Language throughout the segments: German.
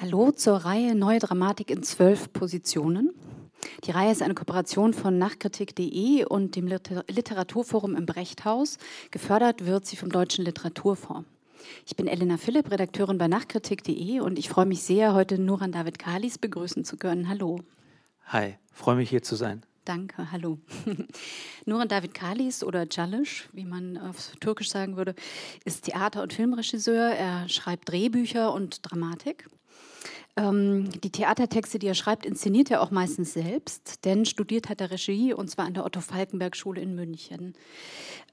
Hallo zur Reihe Neue Dramatik in zwölf Positionen. Die Reihe ist eine Kooperation von Nachkritik.de und dem Literaturforum im Brechthaus. Gefördert wird sie vom Deutschen Literaturfonds. Ich bin Elena Philipp, Redakteurin bei Nachkritik.de und ich freue mich sehr, heute Nuran David Kalis begrüßen zu können. Hallo. Hi, freue mich hier zu sein. Danke, hallo. Nuran David Kalis oder Calish, wie man auf Türkisch sagen würde, ist Theater- und Filmregisseur. Er schreibt Drehbücher und Dramatik. Ähm, die Theatertexte, die er schreibt, inszeniert er auch meistens selbst, denn studiert hat er Regie und zwar an der Otto-Falkenberg-Schule in München.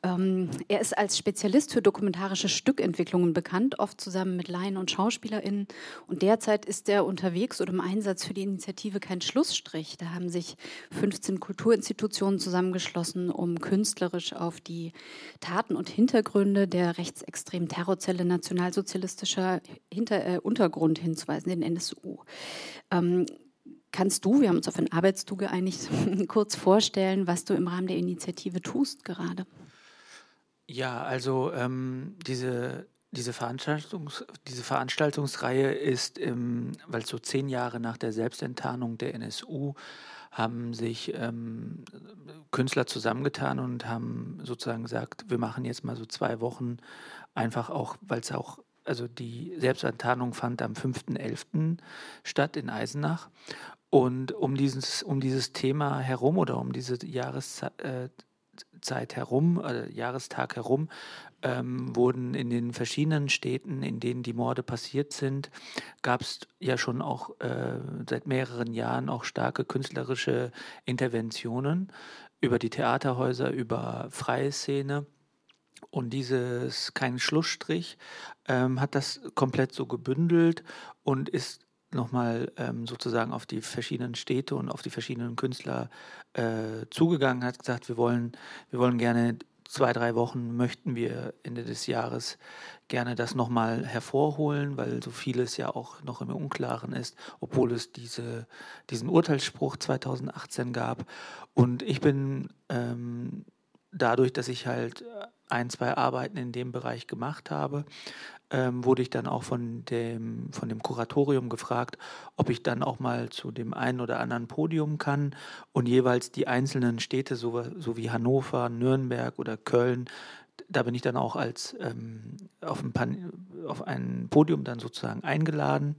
Ähm, er ist als Spezialist für dokumentarische Stückentwicklungen bekannt, oft zusammen mit Laien und SchauspielerInnen. Und derzeit ist er unterwegs oder im Einsatz für die Initiative Kein Schlussstrich. Da haben sich 15 Kulturinstitutionen zusammengeschlossen, um künstlerisch auf die Taten und Hintergründe der rechtsextremen Terrorzelle nationalsozialistischer Hinter äh, Untergrund hinzuweisen, den NSU. Ähm, Kannst du, wir haben uns auf ein Arbeitstu geeinigt, kurz vorstellen, was du im Rahmen der Initiative tust gerade? Ja, also ähm, diese, diese, Veranstaltungs, diese Veranstaltungsreihe ist, ähm, weil so zehn Jahre nach der Selbstenttarnung der NSU haben sich ähm, Künstler zusammengetan und haben sozusagen gesagt, wir machen jetzt mal so zwei Wochen einfach auch, weil es auch, also die Selbstenttarnung fand am 5.11. statt in Eisenach. Und um dieses, um dieses Thema herum oder um diese Jahreszeit äh, herum, äh, Jahrestag herum, ähm, wurden in den verschiedenen Städten, in denen die Morde passiert sind, gab es ja schon auch äh, seit mehreren Jahren auch starke künstlerische Interventionen über die Theaterhäuser, über freie Szene. Und dieses kein Schlussstrich ähm, hat das komplett so gebündelt und ist nochmal ähm, sozusagen auf die verschiedenen Städte und auf die verschiedenen Künstler äh, zugegangen, hat gesagt, wir wollen, wir wollen gerne zwei, drei Wochen möchten wir Ende des Jahres gerne das nochmal hervorholen, weil so vieles ja auch noch im Unklaren ist, obwohl es diese, diesen Urteilsspruch 2018 gab. Und ich bin ähm, dadurch, dass ich halt ein, zwei Arbeiten in dem Bereich gemacht habe, ähm, wurde ich dann auch von dem, von dem Kuratorium gefragt, ob ich dann auch mal zu dem einen oder anderen Podium kann und jeweils die einzelnen Städte, so, so wie Hannover, Nürnberg oder Köln, da bin ich dann auch als ähm, auf, ein Pan auf ein Podium dann sozusagen eingeladen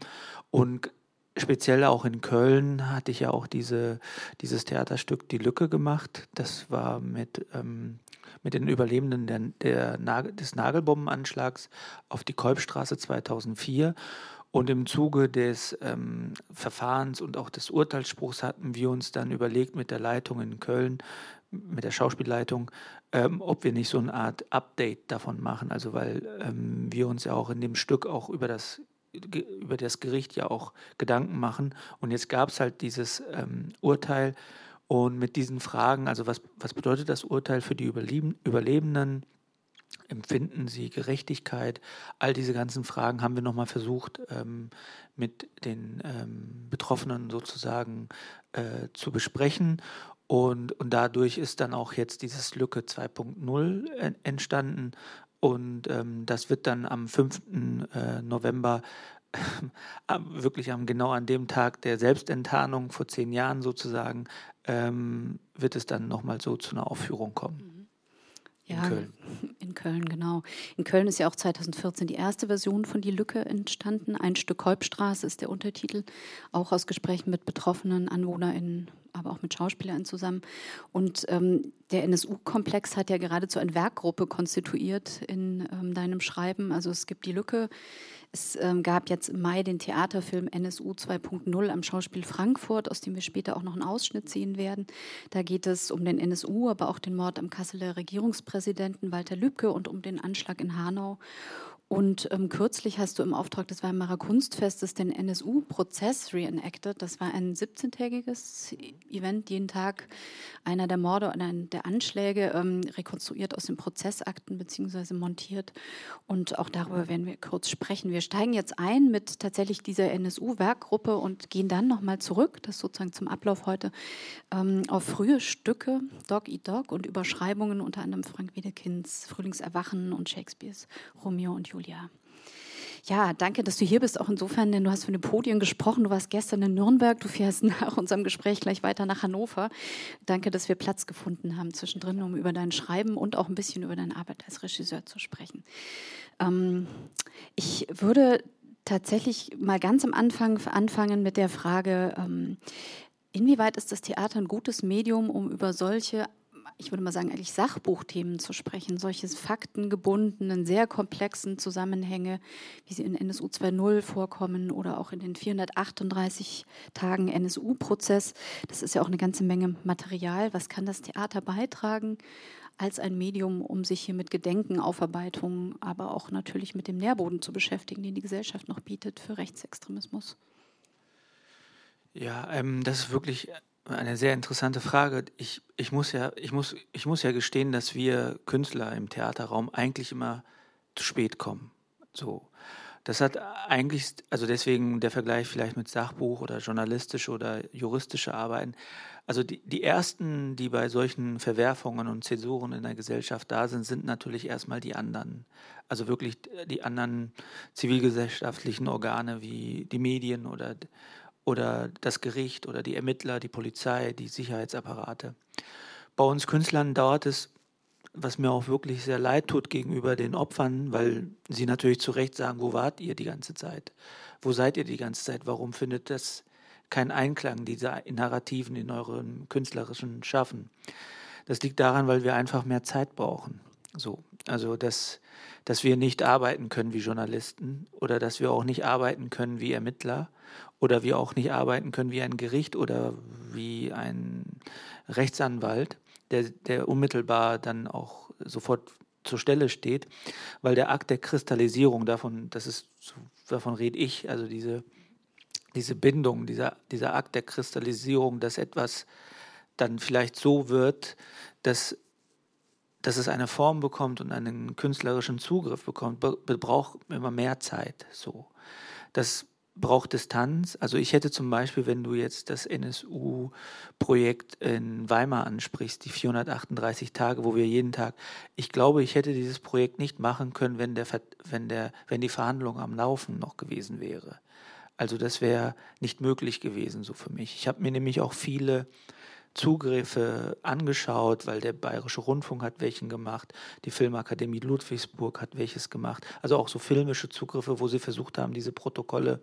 und speziell auch in Köln hatte ich ja auch diese, dieses Theaterstück Die Lücke gemacht. Das war mit ähm, mit den Überlebenden der, der des Nagelbombenanschlags auf die Kolbstraße 2004. Und im Zuge des ähm, Verfahrens und auch des Urteilsspruchs hatten wir uns dann überlegt mit der Leitung in Köln, mit der Schauspielleitung, ähm, ob wir nicht so eine Art Update davon machen. Also weil ähm, wir uns ja auch in dem Stück auch über das über das Gericht ja auch Gedanken machen. Und jetzt gab es halt dieses ähm, Urteil und mit diesen Fragen, also was, was bedeutet das Urteil für die Überleben, Überlebenden? Empfinden sie Gerechtigkeit? All diese ganzen Fragen haben wir nochmal versucht, ähm, mit den ähm, Betroffenen sozusagen äh, zu besprechen. Und, und dadurch ist dann auch jetzt dieses Lücke 2.0 entstanden. Und ähm, das wird dann am 5. Äh, November wirklich am, genau an dem Tag der Selbstenttarnung vor zehn Jahren sozusagen, ähm, wird es dann nochmal so zu einer Aufführung kommen. Mhm. Ja, in Köln. In Köln, genau. In Köln ist ja auch 2014 die erste Version von Die Lücke entstanden. Ein Stück Kolbstraße ist der Untertitel, auch aus Gesprächen mit betroffenen AnwohnerInnen, aber auch mit SchauspielerInnen zusammen. Und ähm, der NSU-Komplex hat ja geradezu eine Werkgruppe konstituiert in ähm, deinem Schreiben. Also es gibt Die Lücke, es ähm, gab jetzt im Mai den Theaterfilm NSU 2.0 am Schauspiel Frankfurt, aus dem wir später auch noch einen Ausschnitt sehen werden. Da geht es um den NSU, aber auch den Mord am Kasseler Regierungspräsidenten Walter Lübcke und um den Anschlag in Hanau. Und ähm, kürzlich hast du im Auftrag des Weimarer Kunstfestes den NSU-Prozess reenacted. Das war ein 17-tägiges Event, jeden Tag einer der Morde oder der Anschläge ähm, rekonstruiert aus den Prozessakten bzw. montiert. Und auch darüber werden wir kurz sprechen. Wir steigen jetzt ein mit tatsächlich dieser NSU-Werkgruppe und gehen dann nochmal zurück, das sozusagen zum Ablauf heute, ähm, auf frühe Stücke, Dog Eat Dog und Überschreibungen unter anderem Frank Wedekinds Frühlingserwachen und Shakespeares Romeo und Julia. Julia. Ja, danke, dass du hier bist, auch insofern, denn du hast von den Podien gesprochen. Du warst gestern in Nürnberg, du fährst nach unserem Gespräch gleich weiter nach Hannover. Danke, dass wir Platz gefunden haben zwischendrin, um über dein Schreiben und auch ein bisschen über deine Arbeit als Regisseur zu sprechen. Ähm, ich würde tatsächlich mal ganz am Anfang anfangen mit der Frage, ähm, inwieweit ist das Theater ein gutes Medium, um über solche ich würde mal sagen, eigentlich Sachbuchthemen zu sprechen, solche faktengebundenen, sehr komplexen Zusammenhänge, wie sie in NSU 2.0 vorkommen oder auch in den 438 Tagen NSU-Prozess. Das ist ja auch eine ganze Menge Material. Was kann das Theater beitragen als ein Medium, um sich hier mit Gedenken, Aufarbeitung, aber auch natürlich mit dem Nährboden zu beschäftigen, den die Gesellschaft noch bietet für Rechtsextremismus? Ja, ähm, das ist wirklich eine sehr interessante Frage. Ich, ich, muss ja, ich, muss, ich muss ja gestehen, dass wir Künstler im Theaterraum eigentlich immer zu spät kommen. So. Das hat eigentlich, also deswegen der Vergleich vielleicht mit Sachbuch oder journalistische oder juristische Arbeiten. Also die, die ersten, die bei solchen Verwerfungen und Zäsuren in der Gesellschaft da sind, sind natürlich erstmal die anderen. Also wirklich die anderen zivilgesellschaftlichen Organe wie die Medien oder oder das Gericht oder die Ermittler, die Polizei, die Sicherheitsapparate. Bei uns Künstlern dauert es, was mir auch wirklich sehr leid tut gegenüber den Opfern, weil sie natürlich zu Recht sagen, wo wart ihr die ganze Zeit? Wo seid ihr die ganze Zeit? Warum findet das keinen Einklang, diese Narrativen in euren künstlerischen Schaffen? Das liegt daran, weil wir einfach mehr Zeit brauchen. So, also dass, dass wir nicht arbeiten können wie Journalisten oder dass wir auch nicht arbeiten können wie Ermittler oder wir auch nicht arbeiten können wie ein Gericht oder wie ein Rechtsanwalt, der, der unmittelbar dann auch sofort zur Stelle steht, weil der Akt der Kristallisierung davon, das ist, davon rede ich, also diese, diese Bindung, dieser, dieser Akt der Kristallisierung, dass etwas dann vielleicht so wird, dass, dass es eine Form bekommt und einen künstlerischen Zugriff bekommt, braucht immer mehr Zeit. So. Das braucht Distanz. Also ich hätte zum Beispiel, wenn du jetzt das NSU-Projekt in Weimar ansprichst, die 438 Tage, wo wir jeden Tag, ich glaube, ich hätte dieses Projekt nicht machen können, wenn, der, wenn, der, wenn die Verhandlung am Laufen noch gewesen wäre. Also das wäre nicht möglich gewesen so für mich. Ich habe mir nämlich auch viele Zugriffe angeschaut, weil der Bayerische Rundfunk hat welchen gemacht, die Filmakademie Ludwigsburg hat welches gemacht. Also auch so filmische Zugriffe, wo sie versucht haben, diese Protokolle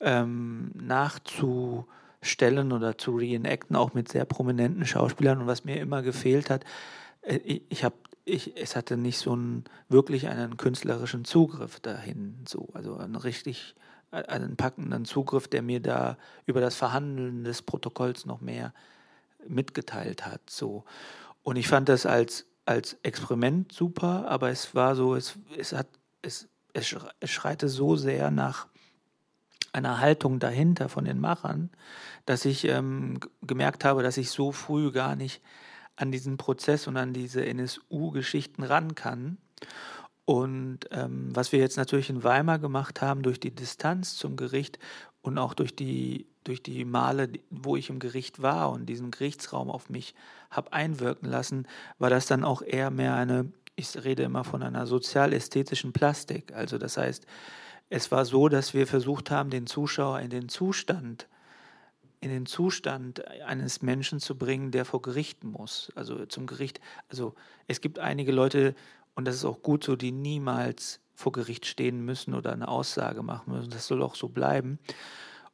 ähm, nachzustellen oder zu reenacten, auch mit sehr prominenten Schauspielern. Und was mir immer gefehlt hat, äh, ich, ich habe ich, es hatte nicht so einen wirklich einen künstlerischen Zugriff dahin, so also einen richtig einen packenden Zugriff, der mir da über das Verhandeln des Protokolls noch mehr mitgeteilt hat. So. Und ich fand das als, als Experiment super, aber es war so, es, es, hat, es, es, schreite so sehr nach einer Haltung dahinter von den Machern, dass ich ähm, gemerkt habe, dass ich so früh gar nicht an diesen Prozess und an diese NSU-Geschichten ran kann. Und ähm, was wir jetzt natürlich in Weimar gemacht haben, durch die Distanz zum Gericht und auch durch die, durch die Male, wo ich im Gericht war und diesen Gerichtsraum auf mich habe einwirken lassen, war das dann auch eher mehr eine, ich rede immer von einer sozial-ästhetischen Plastik. Also das heißt, es war so, dass wir versucht haben, den Zuschauer in den Zustand, in den Zustand eines Menschen zu bringen, der vor Gericht muss. Also zum Gericht, also es gibt einige Leute, und das ist auch gut so, die niemals vor Gericht stehen müssen oder eine Aussage machen müssen. Das soll auch so bleiben.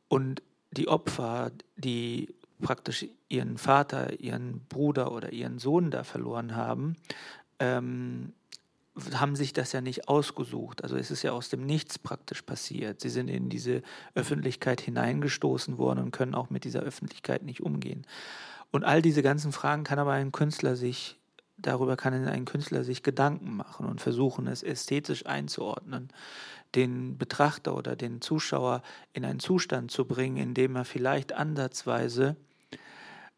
Und die Opfer, die praktisch ihren Vater, ihren Bruder oder ihren Sohn da verloren haben, ähm, haben sich das ja nicht ausgesucht. Also es ist ja aus dem Nichts praktisch passiert. Sie sind in diese Öffentlichkeit hineingestoßen worden und können auch mit dieser Öffentlichkeit nicht umgehen. Und all diese ganzen Fragen kann aber ein Künstler sich darüber kann ein Künstler sich Gedanken machen und versuchen, es ästhetisch einzuordnen, den Betrachter oder den Zuschauer in einen Zustand zu bringen, in dem er vielleicht ansatzweise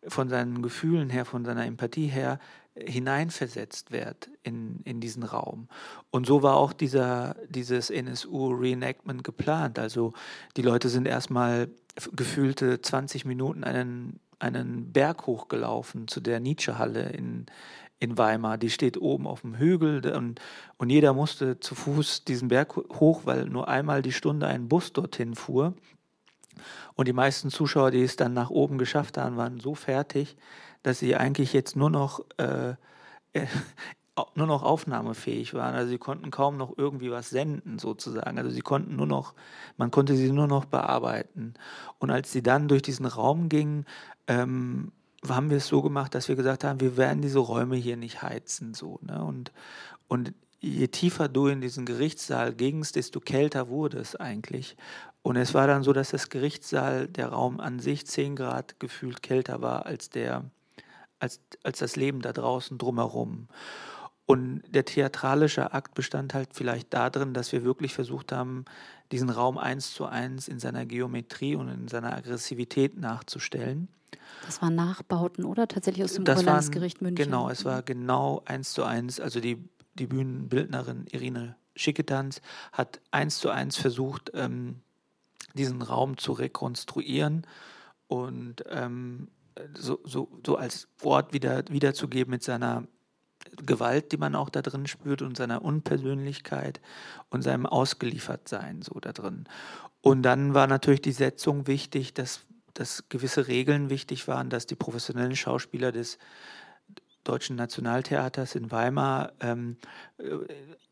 von seinen Gefühlen her, von seiner Empathie her hineinversetzt wird in, in diesen Raum. Und so war auch dieser, dieses NSU-Reenactment geplant. Also die Leute sind erstmal gefühlte 20 Minuten einen, einen Berg hochgelaufen zu der Nietzsche-Halle in, in Weimar. Die steht oben auf dem Hügel und, und jeder musste zu Fuß diesen Berg hoch, weil nur einmal die Stunde ein Bus dorthin fuhr. Und die meisten Zuschauer, die es dann nach oben geschafft haben, waren so fertig, dass sie eigentlich jetzt nur noch, äh, äh, nur noch aufnahmefähig waren. Also sie konnten kaum noch irgendwie was senden sozusagen. Also sie konnten nur noch, man konnte sie nur noch bearbeiten. Und als sie dann durch diesen Raum gingen, ähm, haben wir es so gemacht, dass wir gesagt haben, wir werden diese Räume hier nicht heizen. So, ne? und, und je tiefer du in diesen Gerichtssaal gingst, desto kälter wurde es eigentlich. Und es war dann so, dass das Gerichtssaal, der Raum an sich 10 Grad gefühlt kälter war als, der, als, als das Leben da draußen drumherum. Und der theatralische Akt bestand halt vielleicht darin, dass wir wirklich versucht haben, diesen Raum eins zu eins in seiner Geometrie und in seiner Aggressivität nachzustellen. Das waren Nachbauten, oder? Tatsächlich aus dem Oberlandesgericht München. Genau, es war genau eins zu eins. Also die, die Bühnenbildnerin Irine Schicketanz hat eins zu eins versucht, ähm, diesen Raum zu rekonstruieren und ähm, so, so, so als Ort wieder, wiederzugeben mit seiner Gewalt, die man auch da drin spürt und seiner Unpersönlichkeit und seinem Ausgeliefertsein so da drin. Und dann war natürlich die Setzung wichtig, dass, dass gewisse Regeln wichtig waren, dass die professionellen Schauspieler des Deutschen Nationaltheaters in Weimar ähm,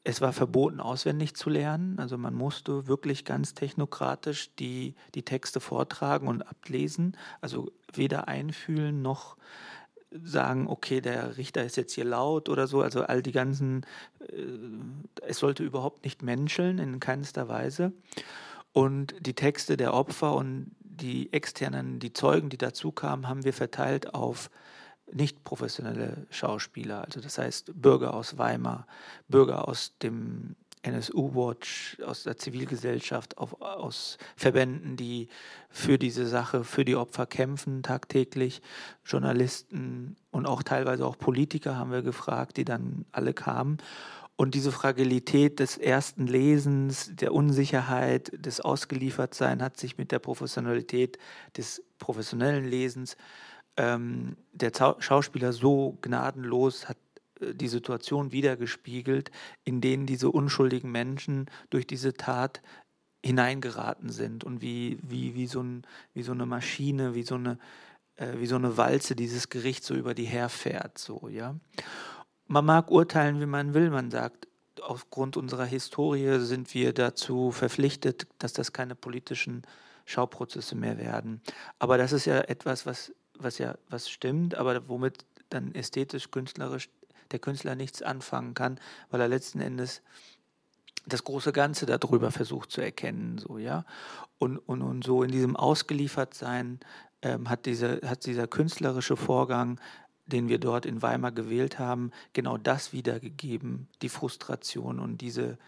es war verboten, auswendig zu lernen. Also man musste wirklich ganz technokratisch die, die Texte vortragen und ablesen. Also weder einfühlen noch sagen, okay, der Richter ist jetzt hier laut oder so. Also all die ganzen, äh, es sollte überhaupt nicht menscheln in keinster Weise. Und die Texte der Opfer und die externen, die Zeugen, die dazu kamen, haben wir verteilt auf nicht professionelle Schauspieler, also das heißt Bürger aus Weimar, Bürger aus dem NSU-Watch, aus der Zivilgesellschaft, auf, aus Verbänden, die für diese Sache, für die Opfer kämpfen tagtäglich, Journalisten und auch teilweise auch Politiker haben wir gefragt, die dann alle kamen. Und diese Fragilität des ersten Lesens, der Unsicherheit, des Ausgeliefertsein hat sich mit der Professionalität des professionellen Lesens ähm, der Schauspieler so gnadenlos hat äh, die Situation wiedergespiegelt, in denen diese unschuldigen Menschen durch diese Tat hineingeraten sind und wie, wie, wie, so, ein, wie so eine Maschine, wie so eine, äh, wie so eine Walze dieses Gericht so über die herfährt. So, ja. Man mag urteilen, wie man will, man sagt, aufgrund unserer Historie sind wir dazu verpflichtet, dass das keine politischen Schauprozesse mehr werden. Aber das ist ja etwas, was was ja was stimmt, aber womit dann ästhetisch, künstlerisch der Künstler nichts anfangen kann, weil er letzten Endes das große Ganze darüber versucht zu erkennen, so ja. Und, und, und so in diesem Ausgeliefertsein ähm, hat, diese, hat dieser künstlerische Vorgang, den wir dort in Weimar gewählt haben, genau das wiedergegeben, die Frustration und diese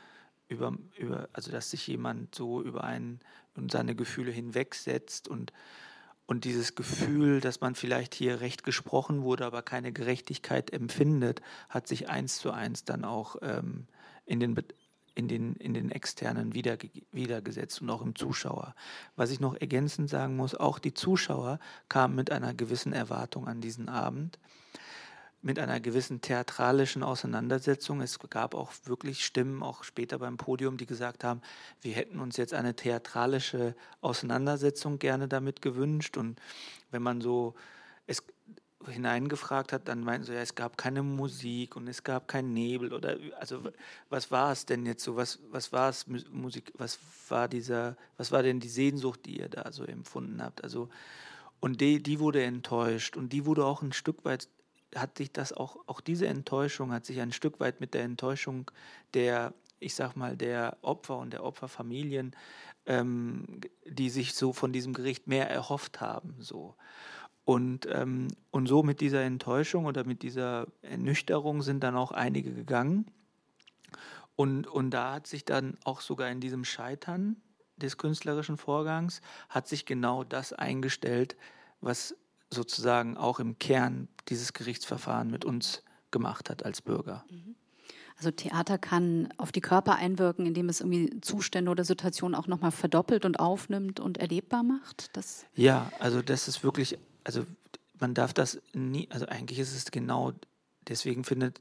über, über also dass sich jemand so über einen und seine Gefühle hinwegsetzt und und dieses Gefühl, dass man vielleicht hier recht gesprochen wurde, aber keine Gerechtigkeit empfindet, hat sich eins zu eins dann auch ähm, in, den, in, den, in den externen wieder, wiedergesetzt und auch im Zuschauer. Was ich noch ergänzend sagen muss, auch die Zuschauer kamen mit einer gewissen Erwartung an diesen Abend mit einer gewissen theatralischen Auseinandersetzung. Es gab auch wirklich Stimmen, auch später beim Podium, die gesagt haben, wir hätten uns jetzt eine theatralische Auseinandersetzung gerne damit gewünscht. Und wenn man so es hineingefragt hat, dann meinten sie, ja, es gab keine Musik und es gab keinen Nebel oder also was war es denn jetzt so? Was, was war es Musik? Was war dieser, was war denn die Sehnsucht, die ihr da so empfunden habt? Also und die, die wurde enttäuscht und die wurde auch ein Stück weit hat sich das auch, auch diese Enttäuschung hat sich ein Stück weit mit der Enttäuschung der, ich sag mal, der Opfer und der Opferfamilien, ähm, die sich so von diesem Gericht mehr erhofft haben, so. Und, ähm, und so mit dieser Enttäuschung oder mit dieser Ernüchterung sind dann auch einige gegangen. Und, und da hat sich dann auch sogar in diesem Scheitern des künstlerischen Vorgangs, hat sich genau das eingestellt, was sozusagen auch im Kern dieses Gerichtsverfahren mit uns gemacht hat als Bürger. Mhm. Also Theater kann auf die Körper einwirken, indem es irgendwie Zustände oder Situationen auch nochmal verdoppelt und aufnimmt und erlebbar macht. Das ja, also das ist wirklich, also man darf das nie, also eigentlich ist es genau deswegen findet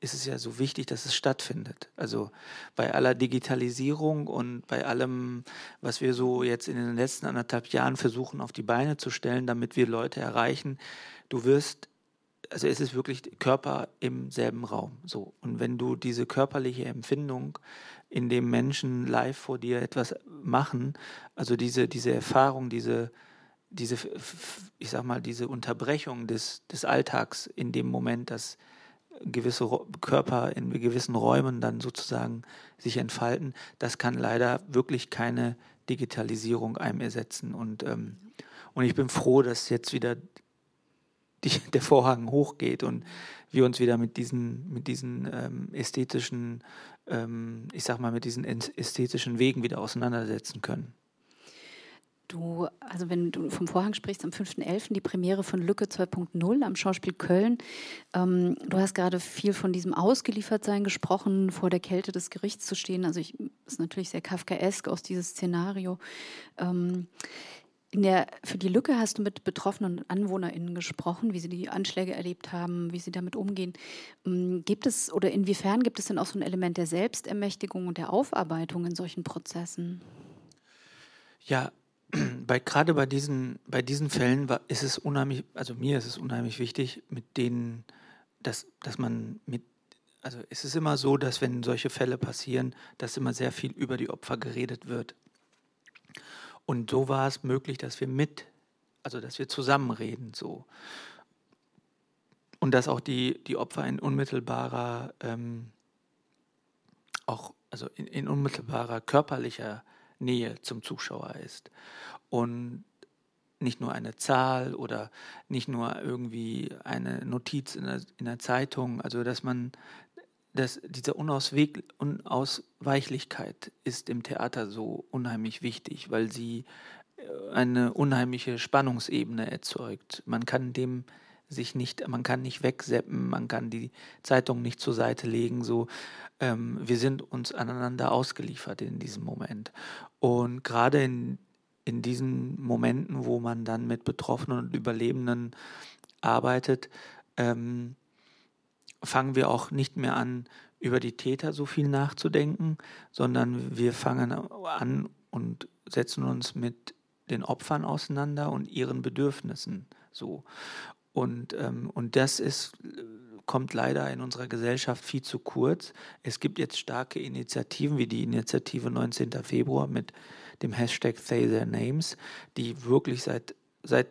ist es ja so wichtig, dass es stattfindet. Also bei aller Digitalisierung und bei allem, was wir so jetzt in den letzten anderthalb Jahren versuchen auf die Beine zu stellen, damit wir Leute erreichen, du wirst, also es ist wirklich Körper im selben Raum. So. Und wenn du diese körperliche Empfindung in dem Menschen live vor dir etwas machen, also diese, diese Erfahrung, diese, diese, ich sag mal, diese Unterbrechung des, des Alltags in dem Moment, dass gewisse Körper in gewissen Räumen dann sozusagen sich entfalten, das kann leider wirklich keine Digitalisierung einem ersetzen. Und, ähm, und ich bin froh, dass jetzt wieder die, der Vorhang hochgeht und wir uns wieder mit diesen, mit diesen ähm, ästhetischen, ähm, ich sag mal, mit diesen ästhetischen Wegen wieder auseinandersetzen können. Du, also wenn du vom Vorhang sprichst, am 5.11. die Premiere von Lücke 2.0 am Schauspiel Köln. Ähm, du hast gerade viel von diesem Ausgeliefertsein gesprochen, vor der Kälte des Gerichts zu stehen. Also ich, ist natürlich sehr kafkaesk aus dieses Szenario. Ähm, der, für die Lücke hast du mit betroffenen AnwohnerInnen gesprochen, wie sie die Anschläge erlebt haben, wie sie damit umgehen. Ähm, gibt es oder inwiefern gibt es denn auch so ein Element der Selbstermächtigung und der Aufarbeitung in solchen Prozessen? Ja, bei, gerade bei diesen, bei diesen Fällen ist es unheimlich, also mir ist es unheimlich wichtig, mit denen, dass, dass man mit, also es ist immer so, dass wenn solche Fälle passieren, dass immer sehr viel über die Opfer geredet wird. Und so war es möglich, dass wir mit, also dass wir zusammenreden, so. Und dass auch die, die Opfer in unmittelbarer, ähm, auch, also in, in unmittelbarer körperlicher Nähe zum Zuschauer ist. Und nicht nur eine Zahl oder nicht nur irgendwie eine Notiz in der, in der Zeitung, also dass man, dass diese Unausweg, Unausweichlichkeit ist im Theater so unheimlich wichtig, weil sie äh, eine unheimliche Spannungsebene erzeugt. Man kann dem sich nicht, man kann nicht wegseppen, man kann die Zeitung nicht zur Seite legen, so ähm, wir sind uns aneinander ausgeliefert in diesem Moment. Und gerade in, in diesen Momenten, wo man dann mit Betroffenen und Überlebenden arbeitet, ähm, fangen wir auch nicht mehr an, über die Täter so viel nachzudenken, sondern wir fangen an und setzen uns mit den Opfern auseinander und ihren Bedürfnissen so. Und, ähm, und das ist kommt leider in unserer Gesellschaft viel zu kurz. Es gibt jetzt starke Initiativen wie die Initiative 19. Februar mit dem Hashtag Say Their Names, die wirklich seit, seit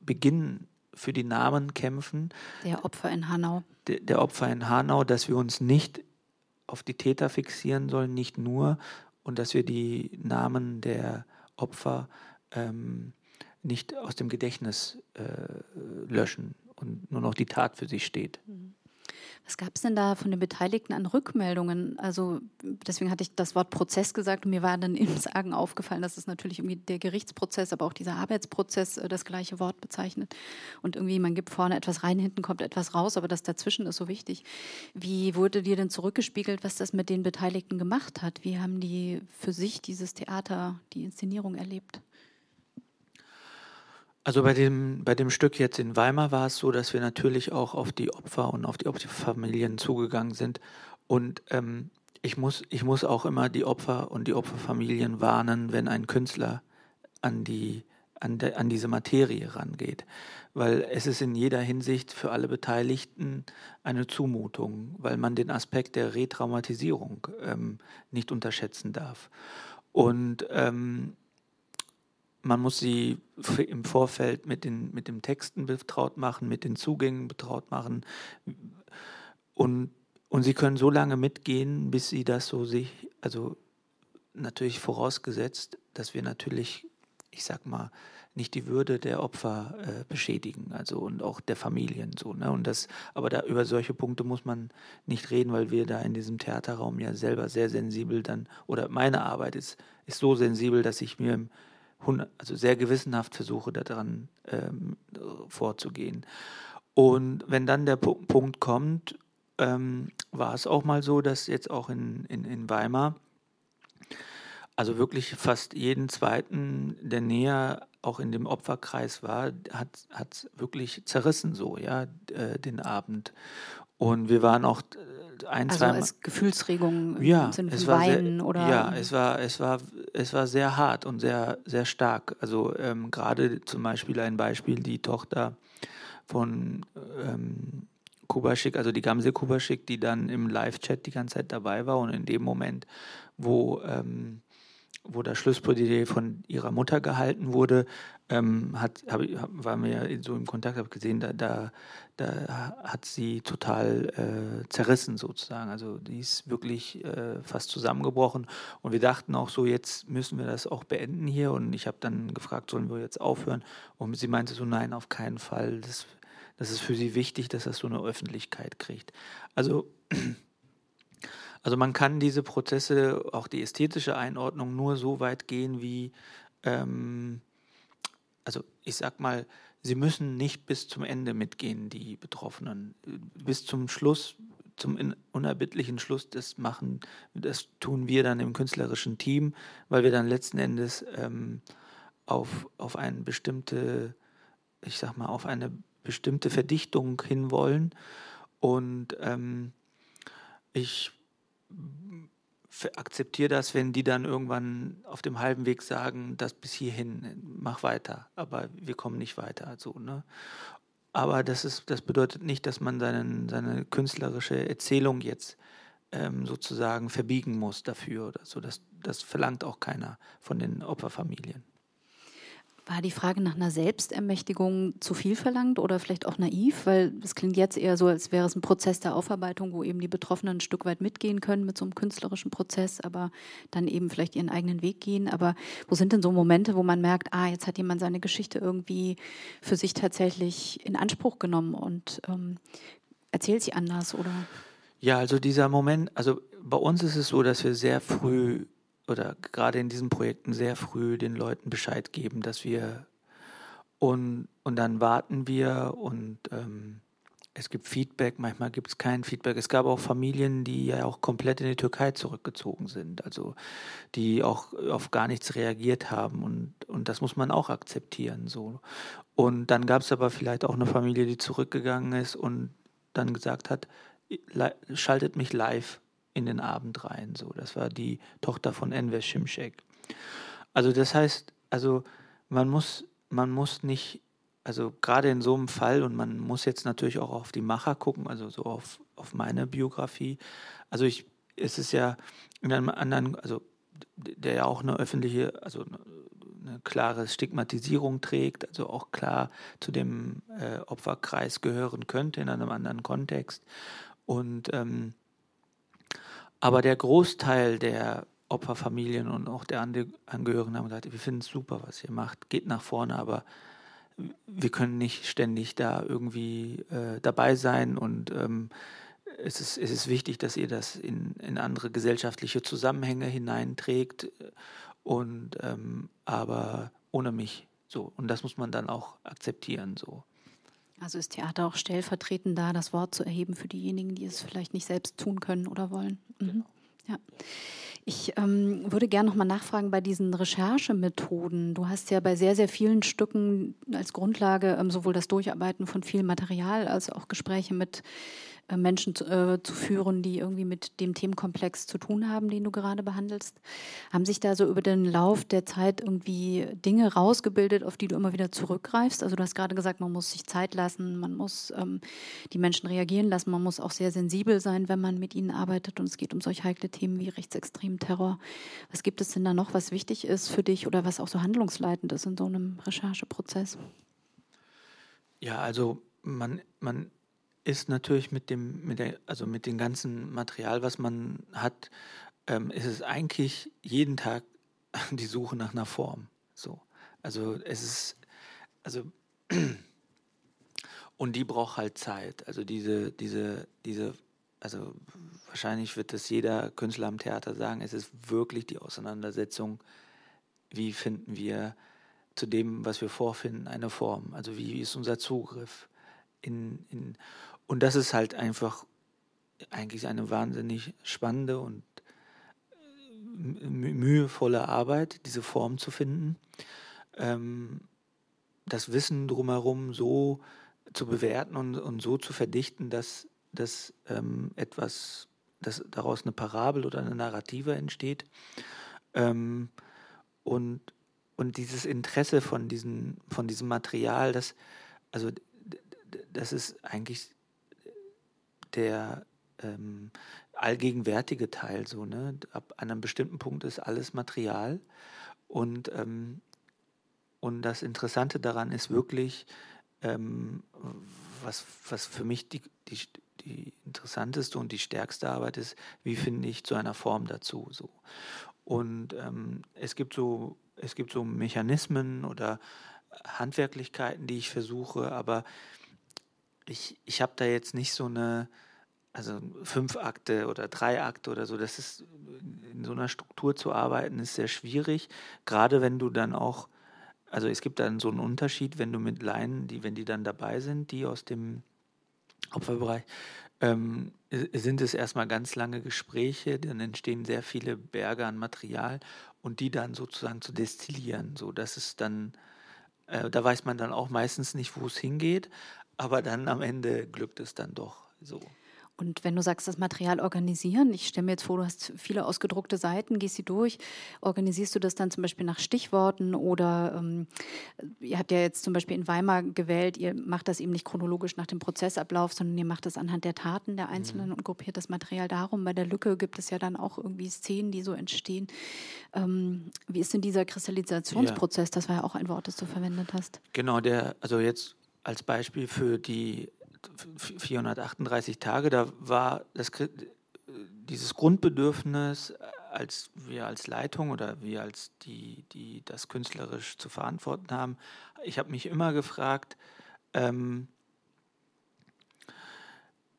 Beginn für die Namen kämpfen. Der Opfer in Hanau. Der, der Opfer in Hanau, dass wir uns nicht auf die Täter fixieren sollen, nicht nur, und dass wir die Namen der Opfer ähm, nicht aus dem Gedächtnis äh, löschen und nur noch die Tat für sich steht. Mhm. Was gab es denn da von den Beteiligten an Rückmeldungen? Also deswegen hatte ich das Wort Prozess gesagt und mir war dann im Sagen aufgefallen, dass es natürlich irgendwie der Gerichtsprozess, aber auch dieser Arbeitsprozess äh, das gleiche Wort bezeichnet. Und irgendwie, man gibt vorne etwas rein, hinten kommt etwas raus, aber das dazwischen ist so wichtig. Wie wurde dir denn zurückgespiegelt, was das mit den Beteiligten gemacht hat? Wie haben die für sich dieses Theater, die Inszenierung erlebt? Also bei dem, bei dem Stück jetzt in Weimar war es so, dass wir natürlich auch auf die Opfer und auf die Opferfamilien zugegangen sind. Und ähm, ich, muss, ich muss auch immer die Opfer und die Opferfamilien warnen, wenn ein Künstler an, die, an, de, an diese Materie rangeht. Weil es ist in jeder Hinsicht für alle Beteiligten eine Zumutung, weil man den Aspekt der Retraumatisierung ähm, nicht unterschätzen darf. Und ähm, man muss sie im Vorfeld mit den, mit den Texten betraut machen, mit den Zugängen betraut machen. Und, und sie können so lange mitgehen, bis sie das so sich, also natürlich vorausgesetzt, dass wir natürlich, ich sag mal, nicht die Würde der Opfer äh, beschädigen, also und auch der Familien so. Ne? Und das, aber da über solche Punkte muss man nicht reden, weil wir da in diesem Theaterraum ja selber sehr sensibel dann, oder meine Arbeit ist, ist so sensibel, dass ich mir also sehr gewissenhaft versuche, daran ähm, vorzugehen. Und wenn dann der Punkt kommt, ähm, war es auch mal so, dass jetzt auch in, in, in Weimar, also wirklich fast jeden zweiten, der näher auch in dem Opferkreis war, hat hat wirklich zerrissen so, ja, äh, den Abend. Und wir waren auch ein, also zwei als Gefühlsregung ja, im Sinne es von war Weinen sehr, oder ja, es war es war es war sehr hart und sehr sehr stark. Also ähm, gerade zum Beispiel ein Beispiel die Tochter von ähm, Kubaschik, also die Gamse Kubaschik, die dann im Live-Chat die ganze Zeit dabei war und in dem Moment, wo ähm, wo das Schlussplädoyer von ihrer Mutter gehalten wurde, ähm, hat, hab, waren wir so im Kontakt, habe gesehen, da, da, da hat sie total äh, zerrissen sozusagen. Also die ist wirklich äh, fast zusammengebrochen. Und wir dachten auch so, jetzt müssen wir das auch beenden hier. Und ich habe dann gefragt, sollen wir jetzt aufhören? Und sie meinte so, nein, auf keinen Fall. Das, das ist für sie wichtig, dass das so eine Öffentlichkeit kriegt. Also also man kann diese Prozesse, auch die ästhetische Einordnung, nur so weit gehen, wie, ähm, also ich sag mal, sie müssen nicht bis zum Ende mitgehen, die Betroffenen. Bis zum Schluss, zum unerbittlichen Schluss, das machen, das tun wir dann im künstlerischen Team, weil wir dann letzten Endes ähm, auf, auf eine bestimmte, ich sag mal, auf eine bestimmte Verdichtung hinwollen. Und ähm, ich akzeptiere das, wenn die dann irgendwann auf dem halben Weg sagen, das bis hierhin, mach weiter, aber wir kommen nicht weiter. So, ne? Aber das, ist, das bedeutet nicht, dass man seinen, seine künstlerische Erzählung jetzt ähm, sozusagen verbiegen muss dafür oder so. Das, das verlangt auch keiner von den Opferfamilien. War die Frage nach einer Selbstermächtigung zu viel verlangt oder vielleicht auch naiv? Weil es klingt jetzt eher so, als wäre es ein Prozess der Aufarbeitung, wo eben die Betroffenen ein Stück weit mitgehen können mit so einem künstlerischen Prozess, aber dann eben vielleicht ihren eigenen Weg gehen. Aber wo sind denn so Momente, wo man merkt, ah, jetzt hat jemand seine Geschichte irgendwie für sich tatsächlich in Anspruch genommen und ähm, erzählt sie anders oder? Ja, also dieser Moment, also bei uns ist es so, dass wir sehr früh oder gerade in diesen Projekten sehr früh den Leuten Bescheid geben, dass wir und, und dann warten wir und ähm, es gibt Feedback, manchmal gibt es kein Feedback. Es gab auch Familien, die ja auch komplett in die Türkei zurückgezogen sind, also die auch auf gar nichts reagiert haben und, und das muss man auch akzeptieren. So. Und dann gab es aber vielleicht auch eine Familie, die zurückgegangen ist und dann gesagt hat, schaltet mich live in den Abend rein. So, das war die Tochter von Enver Şimşek. Also das heißt, also man muss, man muss nicht, also gerade in so einem Fall und man muss jetzt natürlich auch auf die Macher gucken, also so auf, auf meine Biografie. Also ich, es ist ja in einem anderen, also der ja auch eine öffentliche, also eine klare Stigmatisierung trägt, also auch klar zu dem äh, Opferkreis gehören könnte in einem anderen Kontext. Und ähm, aber der Großteil der Opferfamilien und auch der Angehörigen haben gesagt, wir finden es super, was ihr macht, geht nach vorne, aber wir können nicht ständig da irgendwie äh, dabei sein. Und ähm, es, ist, es ist wichtig, dass ihr das in, in andere gesellschaftliche Zusammenhänge hineinträgt. Und ähm, aber ohne mich so. Und das muss man dann auch akzeptieren so. Also ist Theater auch stellvertretend da, das Wort zu erheben für diejenigen, die es vielleicht nicht selbst tun können oder wollen. Mhm. Genau. Ja. Ich ähm, würde gerne noch mal nachfragen bei diesen Recherchemethoden. Du hast ja bei sehr, sehr vielen Stücken als Grundlage ähm, sowohl das Durcharbeiten von viel Material als auch Gespräche mit äh, Menschen äh, zu führen, die irgendwie mit dem Themenkomplex zu tun haben, den du gerade behandelst. Haben sich da so über den Lauf der Zeit irgendwie Dinge rausgebildet, auf die du immer wieder zurückgreifst? Also du hast gerade gesagt, man muss sich Zeit lassen, man muss ähm, die Menschen reagieren lassen, man muss auch sehr sensibel sein, wenn man mit ihnen arbeitet und es geht um solch heikle Themen wie rechtsextremen Terror. Was gibt es denn da noch, was wichtig ist für dich oder was auch so handlungsleitend ist in so einem Rechercheprozess? Ja, also man, man ist natürlich mit dem, mit der, also mit dem ganzen Material, was man hat, ähm, ist es eigentlich jeden Tag die Suche nach einer Form. So. Also es ist, also und die braucht halt Zeit. Also diese, diese, diese, also wahrscheinlich wird das jeder Künstler am Theater sagen, es ist wirklich die Auseinandersetzung, wie finden wir zu dem, was wir vorfinden, eine Form. Also wie ist unser Zugriff in, in und das ist halt einfach eigentlich eine wahnsinnig spannende und äh, mühevolle Arbeit, diese Form zu finden. Ähm, das Wissen drumherum so zu bewerten und, und so zu verdichten, dass, dass ähm, etwas, dass daraus eine Parabel oder eine Narrative entsteht. Ähm, und, und dieses Interesse von, diesen, von diesem Material, das, also das ist eigentlich der ähm, allgegenwärtige Teil so, ne? Ab einem bestimmten Punkt ist alles Material. Und, ähm, und das Interessante daran ist wirklich, ähm, was, was für mich die, die, die interessanteste und die stärkste Arbeit ist, wie finde ich zu einer Form dazu. So. Und ähm, es gibt so, es gibt so Mechanismen oder Handwerklichkeiten, die ich versuche, aber ich, ich habe da jetzt nicht so eine, also fünf Akte oder drei Akte oder so, das ist in so einer Struktur zu arbeiten, ist sehr schwierig, gerade wenn du dann auch, also es gibt dann so einen Unterschied, wenn du mit Laien, die, wenn die dann dabei sind, die aus dem Opferbereich, ähm, sind es erstmal ganz lange Gespräche, dann entstehen sehr viele Berge an Material und die dann sozusagen zu destillieren, so dass es dann, äh, da weiß man dann auch meistens nicht, wo es hingeht, aber dann am Ende glückt es dann doch so. Und wenn du sagst, das Material organisieren, ich stelle mir jetzt vor, du hast viele ausgedruckte Seiten, gehst sie durch, organisierst du das dann zum Beispiel nach Stichworten oder ähm, ihr habt ja jetzt zum Beispiel in Weimar gewählt, ihr macht das eben nicht chronologisch nach dem Prozessablauf, sondern ihr macht das anhand der Taten der Einzelnen mhm. und gruppiert das Material darum. Bei der Lücke gibt es ja dann auch irgendwie Szenen, die so entstehen. Ähm, wie ist denn dieser Kristallisationsprozess? Ja. Das war ja auch ein Wort, das du verwendet hast. Genau, der, also jetzt als Beispiel für die 438 Tage, da war das, dieses Grundbedürfnis, als wir als Leitung oder wir als die, die das künstlerisch zu verantworten haben, ich habe mich immer gefragt, ähm,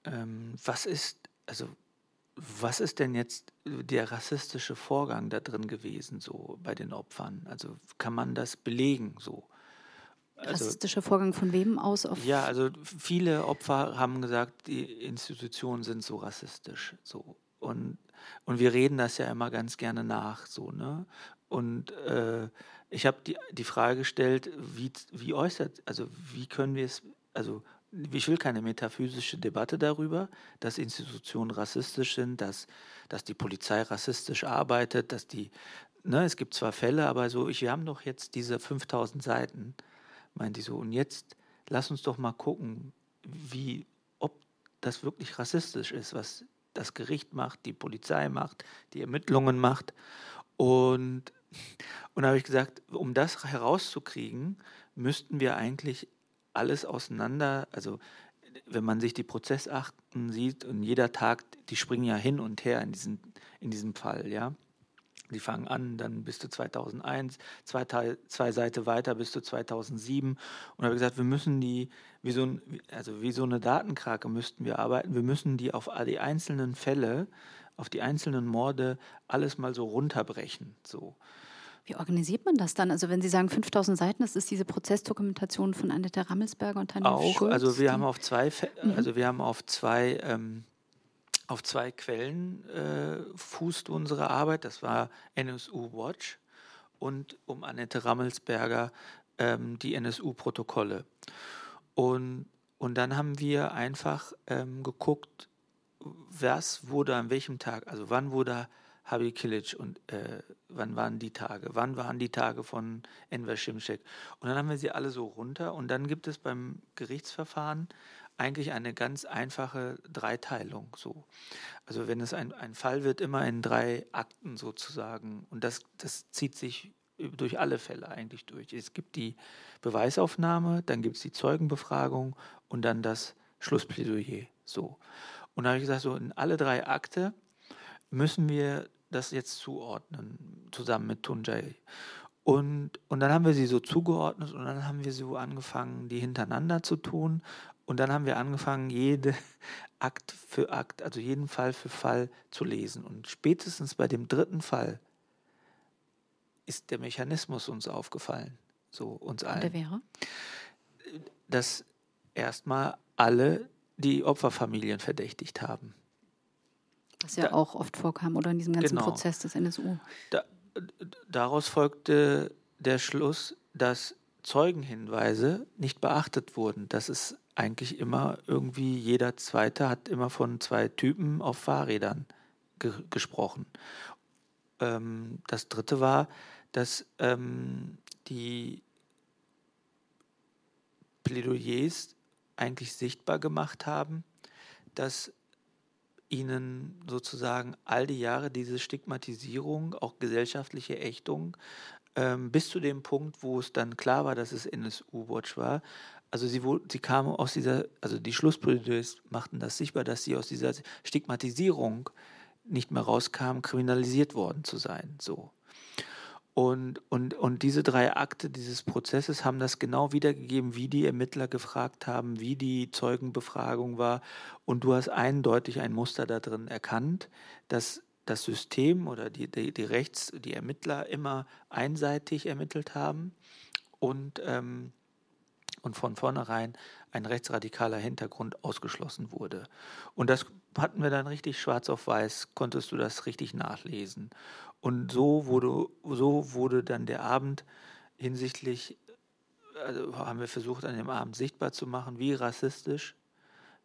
ähm, was ist, also was ist denn jetzt der rassistische Vorgang da drin gewesen, so bei den Opfern? Also kann man das belegen so? Also, Rassistischer Vorgang von wem aus? ja, also viele Opfer haben gesagt, die Institutionen sind so rassistisch. So. Und, und wir reden das ja immer ganz gerne nach. So, ne? Und äh, ich habe die, die Frage gestellt, wie, wie äußert, also wie können wir es, also ich will keine metaphysische Debatte darüber, dass Institutionen rassistisch sind, dass, dass die Polizei rassistisch arbeitet, dass die, ne, es gibt zwar Fälle, aber so, ich, wir haben doch jetzt diese 5000 Seiten meint die so, und jetzt lass uns doch mal gucken, wie, ob das wirklich rassistisch ist, was das Gericht macht, die Polizei macht, die Ermittlungen macht. Und, und da habe ich gesagt, um das herauszukriegen, müssten wir eigentlich alles auseinander, also wenn man sich die Prozessakten sieht und jeder Tag, die springen ja hin und her in, diesen, in diesem Fall, ja. Die fangen an, dann bis zu 2001, zwei, zwei Seiten weiter bis zu 2007. Und habe gesagt, wir müssen die, wie so, ein, also wie so eine Datenkrake müssten wir arbeiten. Wir müssen die auf die einzelnen Fälle, auf die einzelnen Morde alles mal so runterbrechen. So. Wie organisiert man das dann? Also wenn Sie sagen 5000 Seiten, das ist diese Prozessdokumentation von Annette Rammelsberger und Tanja Auch, Schulz, also wir haben auf zwei, mhm. also wir haben auf zwei ähm, auf zwei Quellen äh, fußt unsere Arbeit. Das war NSU Watch und um Annette Rammelsberger ähm, die NSU-Protokolle. Und, und dann haben wir einfach ähm, geguckt, was wurde an welchem Tag, also wann wurde Habi Kilic und äh, wann waren die Tage, wann waren die Tage von Enver Şimşek. Und dann haben wir sie alle so runter und dann gibt es beim Gerichtsverfahren eigentlich eine ganz einfache Dreiteilung. So. Also wenn es ein, ein Fall wird, immer in drei Akten sozusagen. Und das, das zieht sich durch alle Fälle eigentlich durch. Es gibt die Beweisaufnahme, dann gibt es die Zeugenbefragung und dann das Schlussplädoyer. So. Und da habe ich gesagt, so in alle drei Akte müssen wir das jetzt zuordnen, zusammen mit Tunjai. Und, und dann haben wir sie so zugeordnet und dann haben wir so angefangen, die hintereinander zu tun. Und dann haben wir angefangen, jede Akt für Akt, also jeden Fall für Fall zu lesen. Und spätestens bei dem dritten Fall ist der Mechanismus uns aufgefallen, so uns allen. Und der wäre? Dass erstmal alle die Opferfamilien verdächtigt haben. Was ja da, auch oft vorkam, oder in diesem ganzen genau, Prozess des NSU. Da, daraus folgte der Schluss, dass Zeugenhinweise nicht beachtet wurden. Das ist eigentlich immer irgendwie, jeder Zweite hat immer von zwei Typen auf Fahrrädern ge gesprochen. Ähm, das dritte war, dass ähm, die Plädoyers eigentlich sichtbar gemacht haben, dass ihnen sozusagen all die Jahre diese Stigmatisierung, auch gesellschaftliche Ächtung, ähm, bis zu dem Punkt, wo es dann klar war, dass es NSU-Watch war. Also sie, sie kamen aus dieser, also die Schlussplädoyers machten das sichtbar, dass sie aus dieser Stigmatisierung nicht mehr rauskamen, kriminalisiert worden zu sein. So. Und, und, und diese drei Akte dieses Prozesses haben das genau wiedergegeben, wie die Ermittler gefragt haben, wie die Zeugenbefragung war. Und du hast eindeutig ein Muster da drin erkannt, dass das System oder die, die, die Rechts-, die Ermittler immer einseitig ermittelt haben und, ähm, und von vornherein ein rechtsradikaler Hintergrund ausgeschlossen wurde. Und das hatten wir dann richtig schwarz auf weiß, konntest du das richtig nachlesen. Und so wurde, so wurde dann der Abend hinsichtlich, also haben wir versucht, an dem Abend sichtbar zu machen, wie rassistisch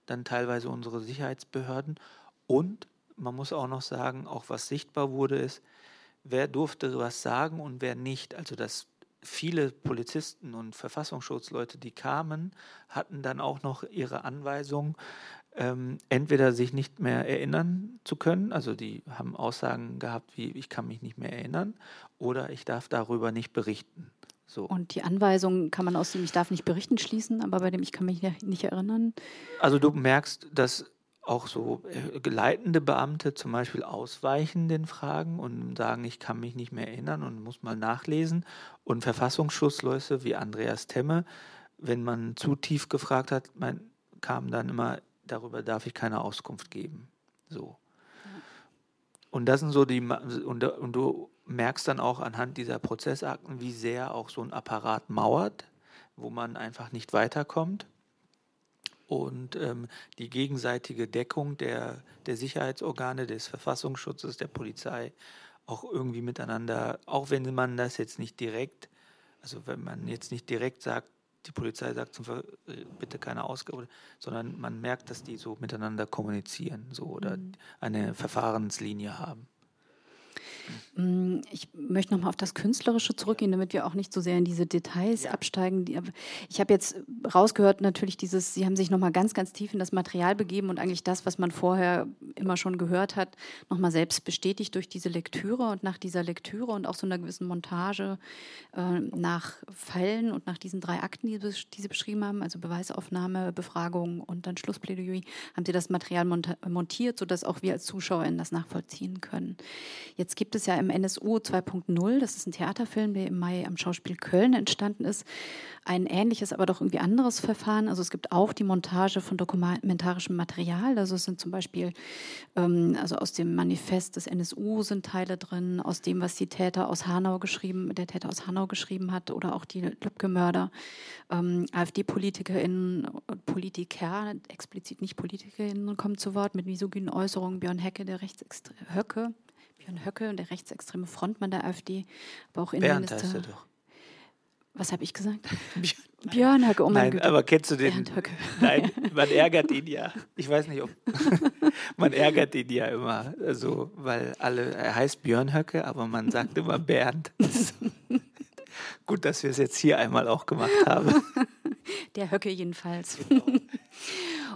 dann teilweise unsere Sicherheitsbehörden und man muss auch noch sagen, auch was sichtbar wurde, ist, wer durfte was sagen und wer nicht. Also dass viele Polizisten und Verfassungsschutzleute, die kamen, hatten dann auch noch ihre Anweisung, ähm, entweder sich nicht mehr erinnern zu können, also die haben Aussagen gehabt wie ich kann mich nicht mehr erinnern, oder ich darf darüber nicht berichten. So. Und die Anweisung kann man aus dem Ich darf nicht berichten schließen, aber bei dem Ich kann mich nicht erinnern. Also du merkst, dass auch so äh, geleitende Beamte zum Beispiel ausweichen den Fragen und sagen, ich kann mich nicht mehr erinnern und muss mal nachlesen. Und Verfassungsschutzleute wie Andreas Temme, wenn man zu tief gefragt hat, man, kam dann immer, darüber darf ich keine Auskunft geben. So. Und das sind so die, und, und du merkst dann auch anhand dieser Prozessakten, wie sehr auch so ein Apparat mauert, wo man einfach nicht weiterkommt und ähm, die gegenseitige Deckung der, der Sicherheitsorgane, des Verfassungsschutzes, der Polizei auch irgendwie miteinander, auch wenn man das jetzt nicht direkt, also wenn man jetzt nicht direkt sagt, die Polizei sagt zum Ver äh, bitte keine Ausgabe, sondern man merkt, dass die so miteinander kommunizieren, so oder mhm. eine Verfahrenslinie haben. Mm, ich möchte nochmal auf das Künstlerische zurückgehen, damit wir auch nicht so sehr in diese Details ja. absteigen. Ich habe jetzt rausgehört, natürlich dieses, Sie haben sich nochmal ganz, ganz tief in das Material begeben und eigentlich das, was man vorher immer schon gehört hat, nochmal selbst bestätigt durch diese Lektüre und nach dieser Lektüre und auch so einer gewissen Montage äh, nach Fallen und nach diesen drei Akten, die, die Sie beschrieben haben, also Beweisaufnahme, Befragung und dann Schlussplädoyer, haben Sie das Material montiert, sodass auch wir als ZuschauerInnen das nachvollziehen können. Jetzt gibt es ja im NSU 2.0, das ist ein Theaterfilm, der im Mai am Schauspiel Köln entstanden ist, ein ähnliches, aber doch irgendwie anderes Verfahren. Also es gibt auch die Montage von dokumentarischem Material. Also es sind zum Beispiel, ähm, also aus dem Manifest des NSU sind Teile drin, aus dem, was die Täter aus Hanau geschrieben, der Täter aus Hanau geschrieben hat oder auch die Lübcke-Mörder, ähm, AfD-PolitikerInnen, Politiker, explizit nicht PolitikerInnen kommen zu Wort mit misogynen Äußerungen. Björn Hecke, der Rechtsextreme, Höcke, Björn Höcke, der rechtsextreme Frontmann der AfD, aber auch Innenminister. Bernd heißt er doch. Was habe ich gesagt? Björn Höcke, oh mein Nein, aber kennst du den? Bernd Höcke. Nein, man ärgert ihn ja. Ich weiß nicht, ob man ärgert ihn ja immer, also, weil alle, er heißt Björn Höcke, aber man sagt immer Bernd. Gut, dass wir es jetzt hier einmal auch gemacht haben. Der Höcke jedenfalls. Genau.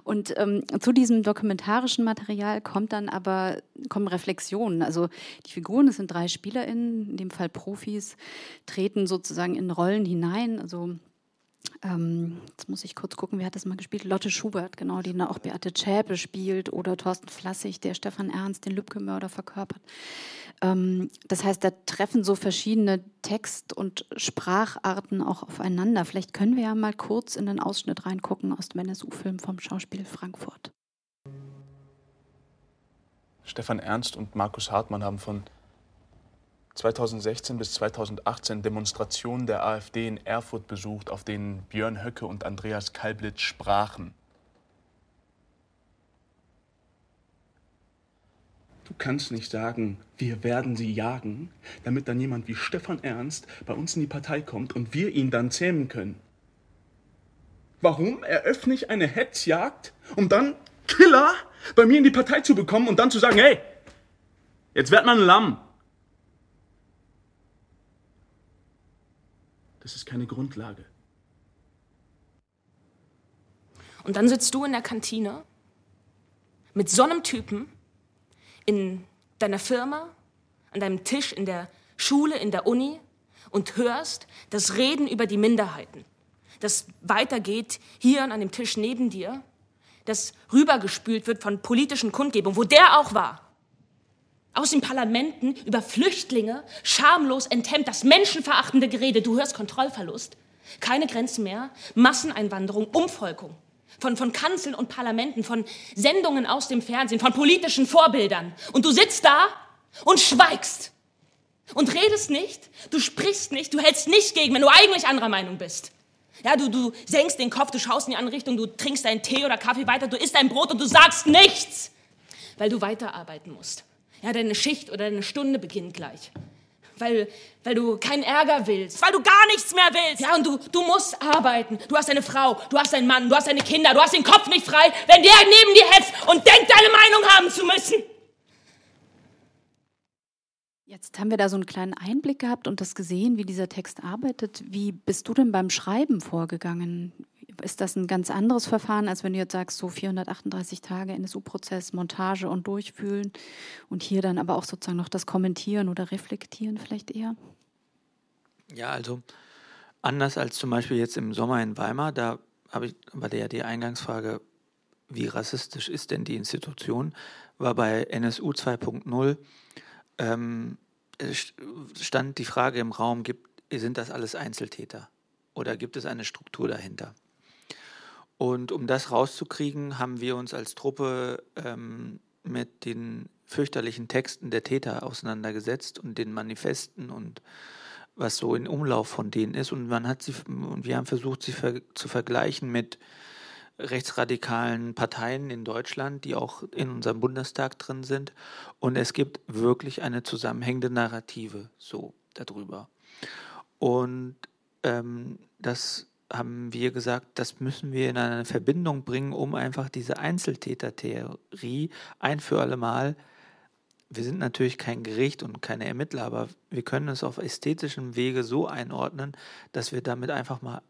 Und ähm, zu diesem dokumentarischen Material kommt dann aber kommen Reflexionen. Also die Figuren, das sind drei SpielerInnen, in dem Fall Profis, treten sozusagen in Rollen hinein. Also ähm, jetzt muss ich kurz gucken, wer hat das mal gespielt? Lotte Schubert, genau, die auch Beate Zschäpe spielt oder Thorsten Flassig, der Stefan Ernst, den Lübcke-Mörder verkörpert. Ähm, das heißt, da treffen so verschiedene Text- und Spracharten auch aufeinander. Vielleicht können wir ja mal kurz in den Ausschnitt reingucken aus dem NSU-Film vom Schauspiel Frankfurt. Stefan Ernst und Markus Hartmann haben von 2016 bis 2018 Demonstrationen der AfD in Erfurt besucht, auf denen Björn Höcke und Andreas Kalblitz sprachen. Du kannst nicht sagen, wir werden sie jagen, damit dann jemand wie Stefan Ernst bei uns in die Partei kommt und wir ihn dann zähmen können. Warum eröffne ich eine Hetzjagd, um dann Killer bei mir in die Partei zu bekommen und dann zu sagen, hey, jetzt wird man ein Lamm. Das ist keine Grundlage. Und dann sitzt du in der Kantine mit so einem Typen in deiner Firma, an deinem Tisch, in der Schule, in der Uni und hörst das Reden über die Minderheiten, das weitergeht hier an dem Tisch neben dir, das rübergespült wird von politischen Kundgebungen, wo der auch war. Aus den Parlamenten über Flüchtlinge, schamlos enthemmt, das menschenverachtende Gerede, du hörst Kontrollverlust, keine Grenzen mehr, Masseneinwanderung, Umvolkung von, von Kanzeln und Parlamenten, von Sendungen aus dem Fernsehen, von politischen Vorbildern. Und du sitzt da und schweigst und redest nicht, du sprichst nicht, du hältst nicht gegen, wenn du eigentlich anderer Meinung bist. Ja, du, du senkst den Kopf, du schaust in die andere Richtung, du trinkst deinen Tee oder Kaffee weiter, du isst dein Brot und du sagst nichts, weil du weiterarbeiten musst. Ja, deine Schicht oder deine Stunde beginnt gleich weil, weil du keinen Ärger willst, weil du gar nichts mehr willst. Ja, und du, du musst arbeiten. Du hast eine Frau, du hast einen Mann, du hast deine Kinder, du hast den Kopf nicht frei, wenn der neben dir hetzt und denkt, deine Meinung haben zu müssen. Jetzt haben wir da so einen kleinen Einblick gehabt und das gesehen, wie dieser Text arbeitet. Wie bist du denn beim Schreiben vorgegangen? ist das ein ganz anderes Verfahren, als wenn du jetzt sagst, so 438 Tage NSU-Prozess, Montage und Durchfühlen und hier dann aber auch sozusagen noch das Kommentieren oder Reflektieren vielleicht eher? Ja, also anders als zum Beispiel jetzt im Sommer in Weimar, da habe ich, war der die Eingangsfrage, wie rassistisch ist denn die Institution, war bei NSU 2.0 ähm, stand die Frage im Raum, gibt, sind das alles Einzeltäter oder gibt es eine Struktur dahinter? Und um das rauszukriegen, haben wir uns als Truppe ähm, mit den fürchterlichen Texten der Täter auseinandergesetzt und den Manifesten und was so in Umlauf von denen ist. Und man hat sie und wir haben versucht, sie ver zu vergleichen mit rechtsradikalen Parteien in Deutschland, die auch in unserem Bundestag drin sind. Und es gibt wirklich eine zusammenhängende Narrative so darüber. Und ähm, das haben wir gesagt, das müssen wir in eine Verbindung bringen, um einfach diese Einzeltätertheorie ein für alle Mal, wir sind natürlich kein Gericht und keine Ermittler, aber wir können es auf ästhetischem Wege so einordnen, dass wir damit einfach mal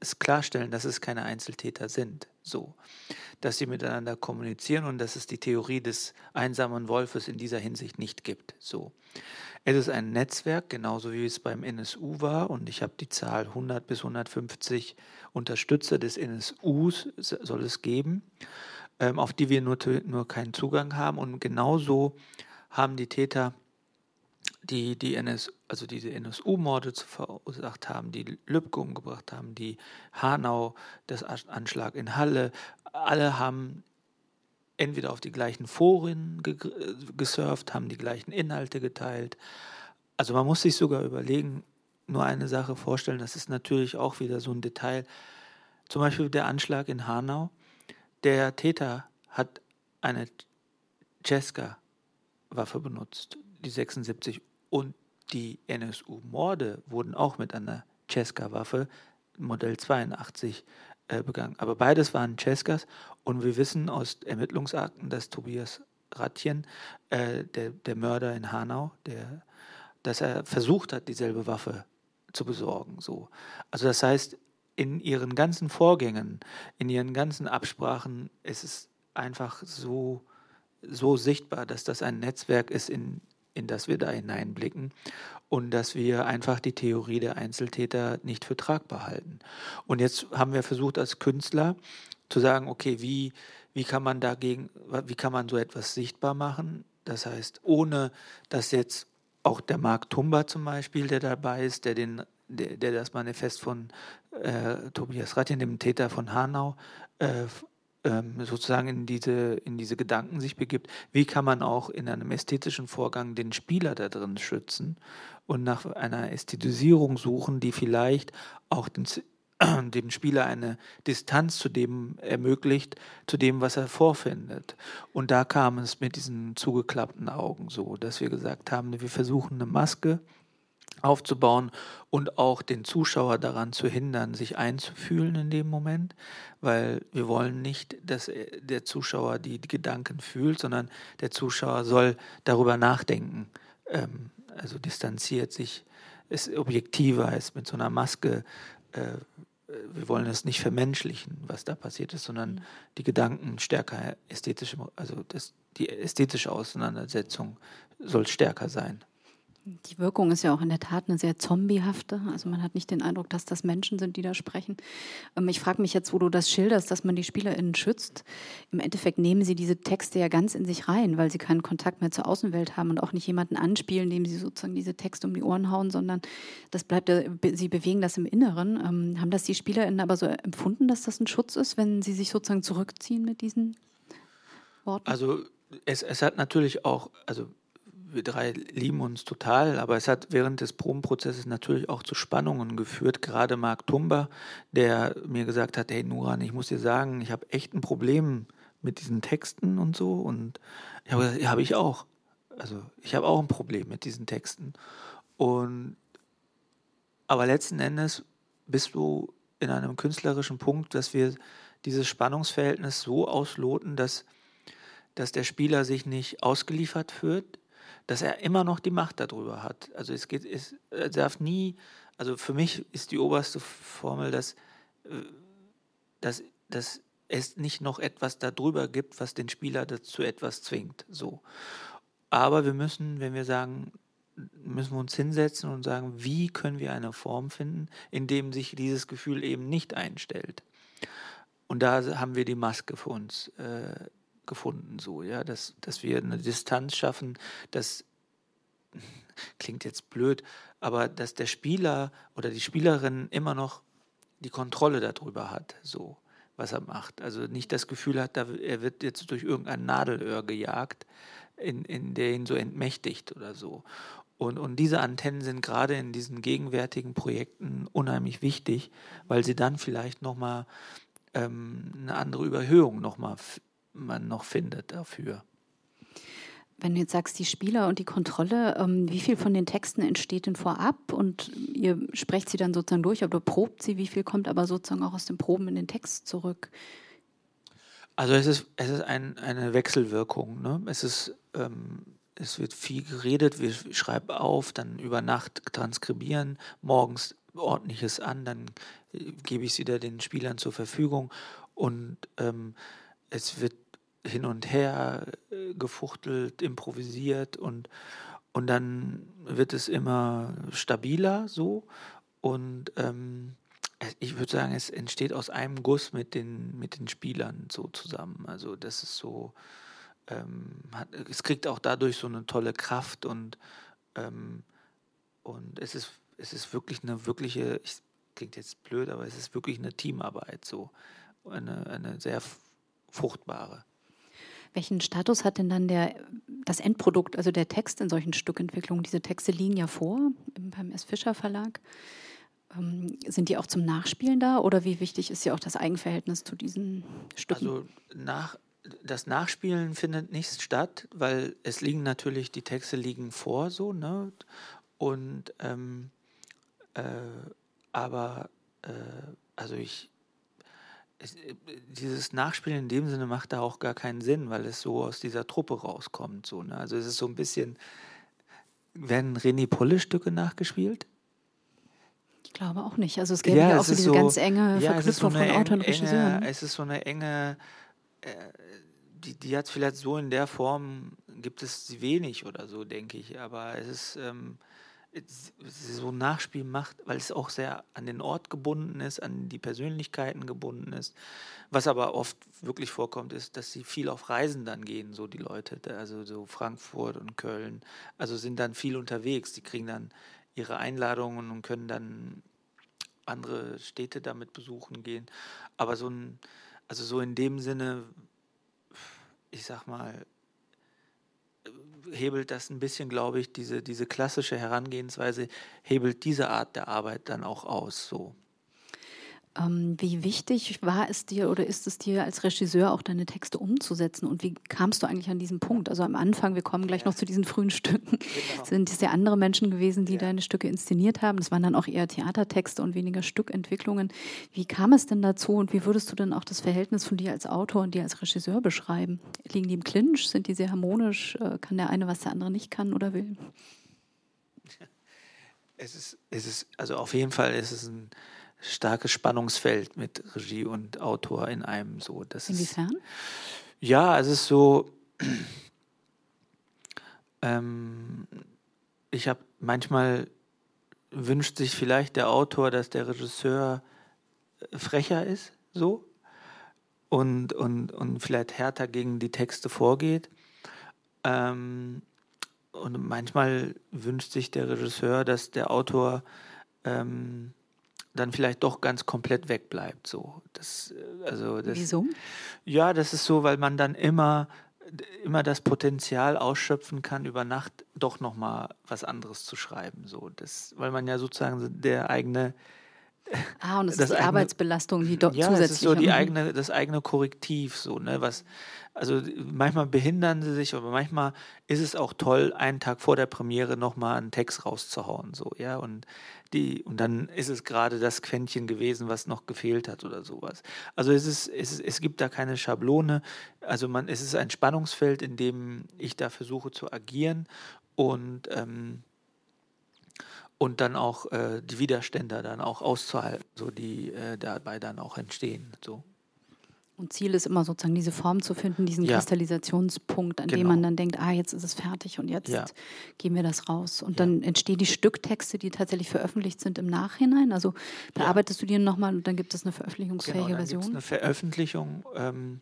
es klarstellen, dass es keine Einzeltäter sind, so, dass sie miteinander kommunizieren und dass es die Theorie des einsamen Wolfes in dieser Hinsicht nicht gibt, so. Es ist ein Netzwerk, genauso wie es beim NSU war. Und ich habe die Zahl 100 bis 150 Unterstützer des NSUs soll es geben, ähm, auf die wir nur, nur keinen Zugang haben. Und genauso haben die Täter, die, die NS, also diese NSU-Morde verursacht haben, die Lübcke umgebracht haben, die Hanau, das Anschlag in Halle, alle haben entweder auf die gleichen Foren gesurft, haben die gleichen Inhalte geteilt. Also man muss sich sogar überlegen, nur eine Sache vorstellen, das ist natürlich auch wieder so ein Detail. Zum Beispiel der Anschlag in Hanau. Der Täter hat eine Cesca-Waffe benutzt, die 76, und die NSU-Morde wurden auch mit einer Cesca-Waffe Modell 82 äh, begangen. Aber beides waren Cescas und wir wissen aus Ermittlungsakten, dass Tobias Ratjen, äh, der, der Mörder in Hanau, der, dass er versucht hat, dieselbe Waffe zu besorgen. So. Also das heißt, in ihren ganzen Vorgängen, in ihren ganzen Absprachen ist es einfach so, so sichtbar, dass das ein Netzwerk ist, in, in das wir da hineinblicken und dass wir einfach die Theorie der Einzeltäter nicht für tragbar halten. Und jetzt haben wir versucht als Künstler zu sagen, okay, wie, wie kann man dagegen, wie kann man so etwas sichtbar machen? Das heißt, ohne dass jetzt auch der Marc Tumba zum Beispiel, der dabei ist, der den der, der das Manifest von äh, Tobias Ratjen, dem Täter von Hanau, äh, sozusagen in diese, in diese Gedanken sich begibt, wie kann man auch in einem ästhetischen Vorgang den Spieler da drin schützen und nach einer Ästhetisierung suchen, die vielleicht auch den, dem Spieler eine Distanz zu dem ermöglicht, zu dem, was er vorfindet. Und da kam es mit diesen zugeklappten Augen so, dass wir gesagt haben, wir versuchen eine Maske aufzubauen und auch den Zuschauer daran zu hindern, sich einzufühlen in dem Moment, weil wir wollen nicht, dass der Zuschauer die Gedanken fühlt, sondern der Zuschauer soll darüber nachdenken, ähm, also distanziert sich, ist objektiver, ist mit so einer Maske äh, wir wollen es nicht vermenschlichen, was da passiert ist, sondern die Gedanken stärker ästhetisch, also das, die ästhetische Auseinandersetzung soll stärker sein. Die Wirkung ist ja auch in der Tat eine sehr zombiehafte. Also man hat nicht den Eindruck, dass das Menschen sind, die da sprechen. Ähm, ich frage mich jetzt, wo du das schilderst, dass man die SpielerInnen schützt. Im Endeffekt nehmen sie diese Texte ja ganz in sich rein, weil sie keinen Kontakt mehr zur Außenwelt haben und auch nicht jemanden anspielen, dem sie sozusagen diese Texte um die Ohren hauen, sondern das bleibt, sie bewegen das im Inneren. Ähm, haben das die SpielerInnen aber so empfunden, dass das ein Schutz ist, wenn sie sich sozusagen zurückziehen mit diesen Worten? Also es, es hat natürlich auch, also wir drei lieben uns total, aber es hat während des Probenprozesses natürlich auch zu Spannungen geführt. Gerade Marc Tumba, der mir gesagt hat, hey Nuran, ich muss dir sagen, ich habe echt ein Problem mit diesen Texten und so. Und ich habe gesagt, ja, habe ich auch. Also ich habe auch ein Problem mit diesen Texten. Und aber letzten Endes bist du in einem künstlerischen Punkt, dass wir dieses Spannungsverhältnis so ausloten, dass, dass der Spieler sich nicht ausgeliefert fühlt, dass er immer noch die Macht darüber hat. Also es geht, es darf nie, also für mich ist die oberste Formel, dass, äh, dass, dass es nicht noch etwas darüber gibt, was den Spieler dazu etwas zwingt. So. Aber wir müssen, wenn wir sagen, müssen wir uns hinsetzen und sagen, wie können wir eine Form finden, in dem sich dieses Gefühl eben nicht einstellt. Und da haben wir die Maske für uns äh, gefunden, so, ja, dass, dass wir eine Distanz schaffen, dass klingt jetzt blöd, aber dass der Spieler oder die Spielerin immer noch die Kontrolle darüber hat, so was er macht. Also nicht das Gefühl hat, er wird jetzt durch irgendein Nadelöhr gejagt, in, in der ihn so entmächtigt oder so. Und, und diese Antennen sind gerade in diesen gegenwärtigen Projekten unheimlich wichtig, weil sie dann vielleicht nochmal ähm, eine andere Überhöhung nochmal man noch findet dafür. Wenn du jetzt sagst, die Spieler und die Kontrolle, ähm, wie viel von den Texten entsteht denn vorab und ihr sprecht sie dann sozusagen durch oder probt sie, wie viel kommt aber sozusagen auch aus den Proben in den Text zurück? Also es ist, es ist ein, eine Wechselwirkung. Ne? Es ist, ähm, es wird viel geredet, wir schreiben auf, dann über Nacht transkribieren, morgens ordentliches an, dann äh, gebe ich es wieder den Spielern zur Verfügung und ähm, es wird hin und her äh, gefuchtelt, improvisiert und, und dann wird es immer stabiler so. Und ähm, ich würde sagen, es entsteht aus einem Guss mit den, mit den Spielern so zusammen. Also das ist so, ähm, hat, es kriegt auch dadurch so eine tolle Kraft und, ähm, und es ist, es ist wirklich eine wirkliche, ich, klingt jetzt blöd, aber es ist wirklich eine Teamarbeit so. Eine, eine sehr fruchtbare. Welchen Status hat denn dann der, das Endprodukt, also der Text in solchen Stückentwicklungen? Diese Texte liegen ja vor beim S. Fischer Verlag. Ähm, sind die auch zum Nachspielen da oder wie wichtig ist ja auch das Eigenverhältnis zu diesen Stücken? Also nach, das Nachspielen findet nicht statt, weil es liegen natürlich, die Texte liegen vor so, ne? Und ähm, äh, aber äh, also ich dieses Nachspielen in dem Sinne macht da auch gar keinen Sinn, weil es so aus dieser Truppe rauskommt. So, ne? Also es ist so ein bisschen, werden René Polle-Stücke nachgespielt? Ich glaube auch nicht. Also es gäbe ja, ja auch so diese so, ganz enge ja, Verknüpfung so von Autor und Regisseuren. Es ist so eine enge, äh, die, die hat vielleicht so in der Form, gibt es wenig oder so, denke ich. Aber es ist... Ähm, so ein Nachspiel macht, weil es auch sehr an den Ort gebunden ist, an die Persönlichkeiten gebunden ist. Was aber oft wirklich vorkommt, ist, dass sie viel auf Reisen dann gehen, so die Leute, also so Frankfurt und Köln, also sind dann viel unterwegs. Die kriegen dann ihre Einladungen und können dann andere Städte damit besuchen gehen. Aber so ein, also so in dem Sinne, ich sag mal, hebelt das ein bisschen, glaube ich, diese, diese klassische Herangehensweise, hebelt diese Art der Arbeit dann auch aus. So. Ähm, wie wichtig war es dir oder ist es dir als Regisseur auch deine Texte umzusetzen und wie kamst du eigentlich an diesen Punkt? Also am Anfang, wir kommen gleich noch zu diesen frühen Stücken, genau. sind es ja andere Menschen gewesen, die ja. deine Stücke inszeniert haben. Das waren dann auch eher Theatertexte und weniger Stückentwicklungen. Wie kam es denn dazu und wie würdest du denn auch das Verhältnis von dir als Autor und dir als Regisseur beschreiben? Liegen die im Clinch? Sind die sehr harmonisch? Äh, kann der eine, was der andere nicht kann oder will? Es ist, es ist also auf jeden Fall ist es ein starkes Spannungsfeld mit Regie und Autor in einem so. Das Inwiefern? Ist, ja, es ist so. Ähm, ich habe manchmal wünscht sich vielleicht der Autor, dass der Regisseur äh, frecher ist, so und, und, und vielleicht härter gegen die Texte vorgeht. Ähm, und manchmal wünscht sich der Regisseur, dass der Autor ähm, dann vielleicht doch ganz komplett wegbleibt. So. Das, äh, also das, Wieso? Ja, das ist so, weil man dann immer, immer das Potenzial ausschöpfen kann, über Nacht doch nochmal was anderes zu schreiben. So. Das, weil man ja sozusagen der eigene Ah, und das, das ist die eigene, Arbeitsbelastung, die dort ja, zusätzlich. Das ist so die eigene, das eigene Korrektiv, so, ne, was, also manchmal behindern sie sich, aber manchmal ist es auch toll, einen Tag vor der Premiere nochmal einen Text rauszuhauen, so, ja, und die, und dann ist es gerade das Quäntchen gewesen, was noch gefehlt hat oder sowas. Also es ist, es, ist, es gibt da keine Schablone. Also man, es ist ein Spannungsfeld, in dem ich da versuche zu agieren und ähm, und dann auch äh, die Widerstände dann auch auszuhalten, so die äh, dabei dann auch entstehen. So. Und Ziel ist immer sozusagen diese Form zu finden, diesen ja. Kristallisationspunkt, an genau. dem man dann denkt, ah, jetzt ist es fertig und jetzt ja. geben wir das raus. Und ja. dann entstehen die Stücktexte, die tatsächlich veröffentlicht sind im Nachhinein. Also bearbeitest du die nochmal und dann gibt es eine veröffentlichungsfähige genau, dann Version. Eine Veröffentlichung. Ähm,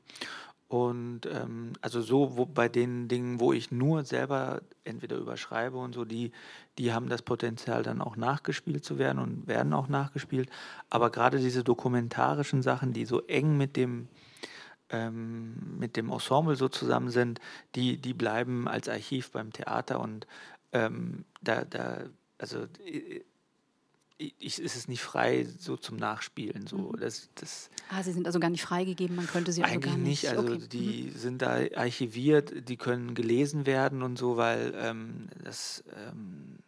und ähm, also so wo, bei den Dingen, wo ich nur selber entweder überschreibe und so, die, die haben das Potenzial dann auch nachgespielt zu werden und werden auch nachgespielt. Aber gerade diese dokumentarischen Sachen, die so eng mit dem ähm, mit dem Ensemble so zusammen sind, die, die bleiben als Archiv beim Theater und ähm, da, da, also ich, ist es nicht frei so zum Nachspielen. So. Mhm. Das, das ah, sie sind also gar nicht freigegeben, man könnte sie also gar nicht. nicht. Also okay. die mhm. sind da archiviert, die können gelesen werden und so, weil ähm, das ähm,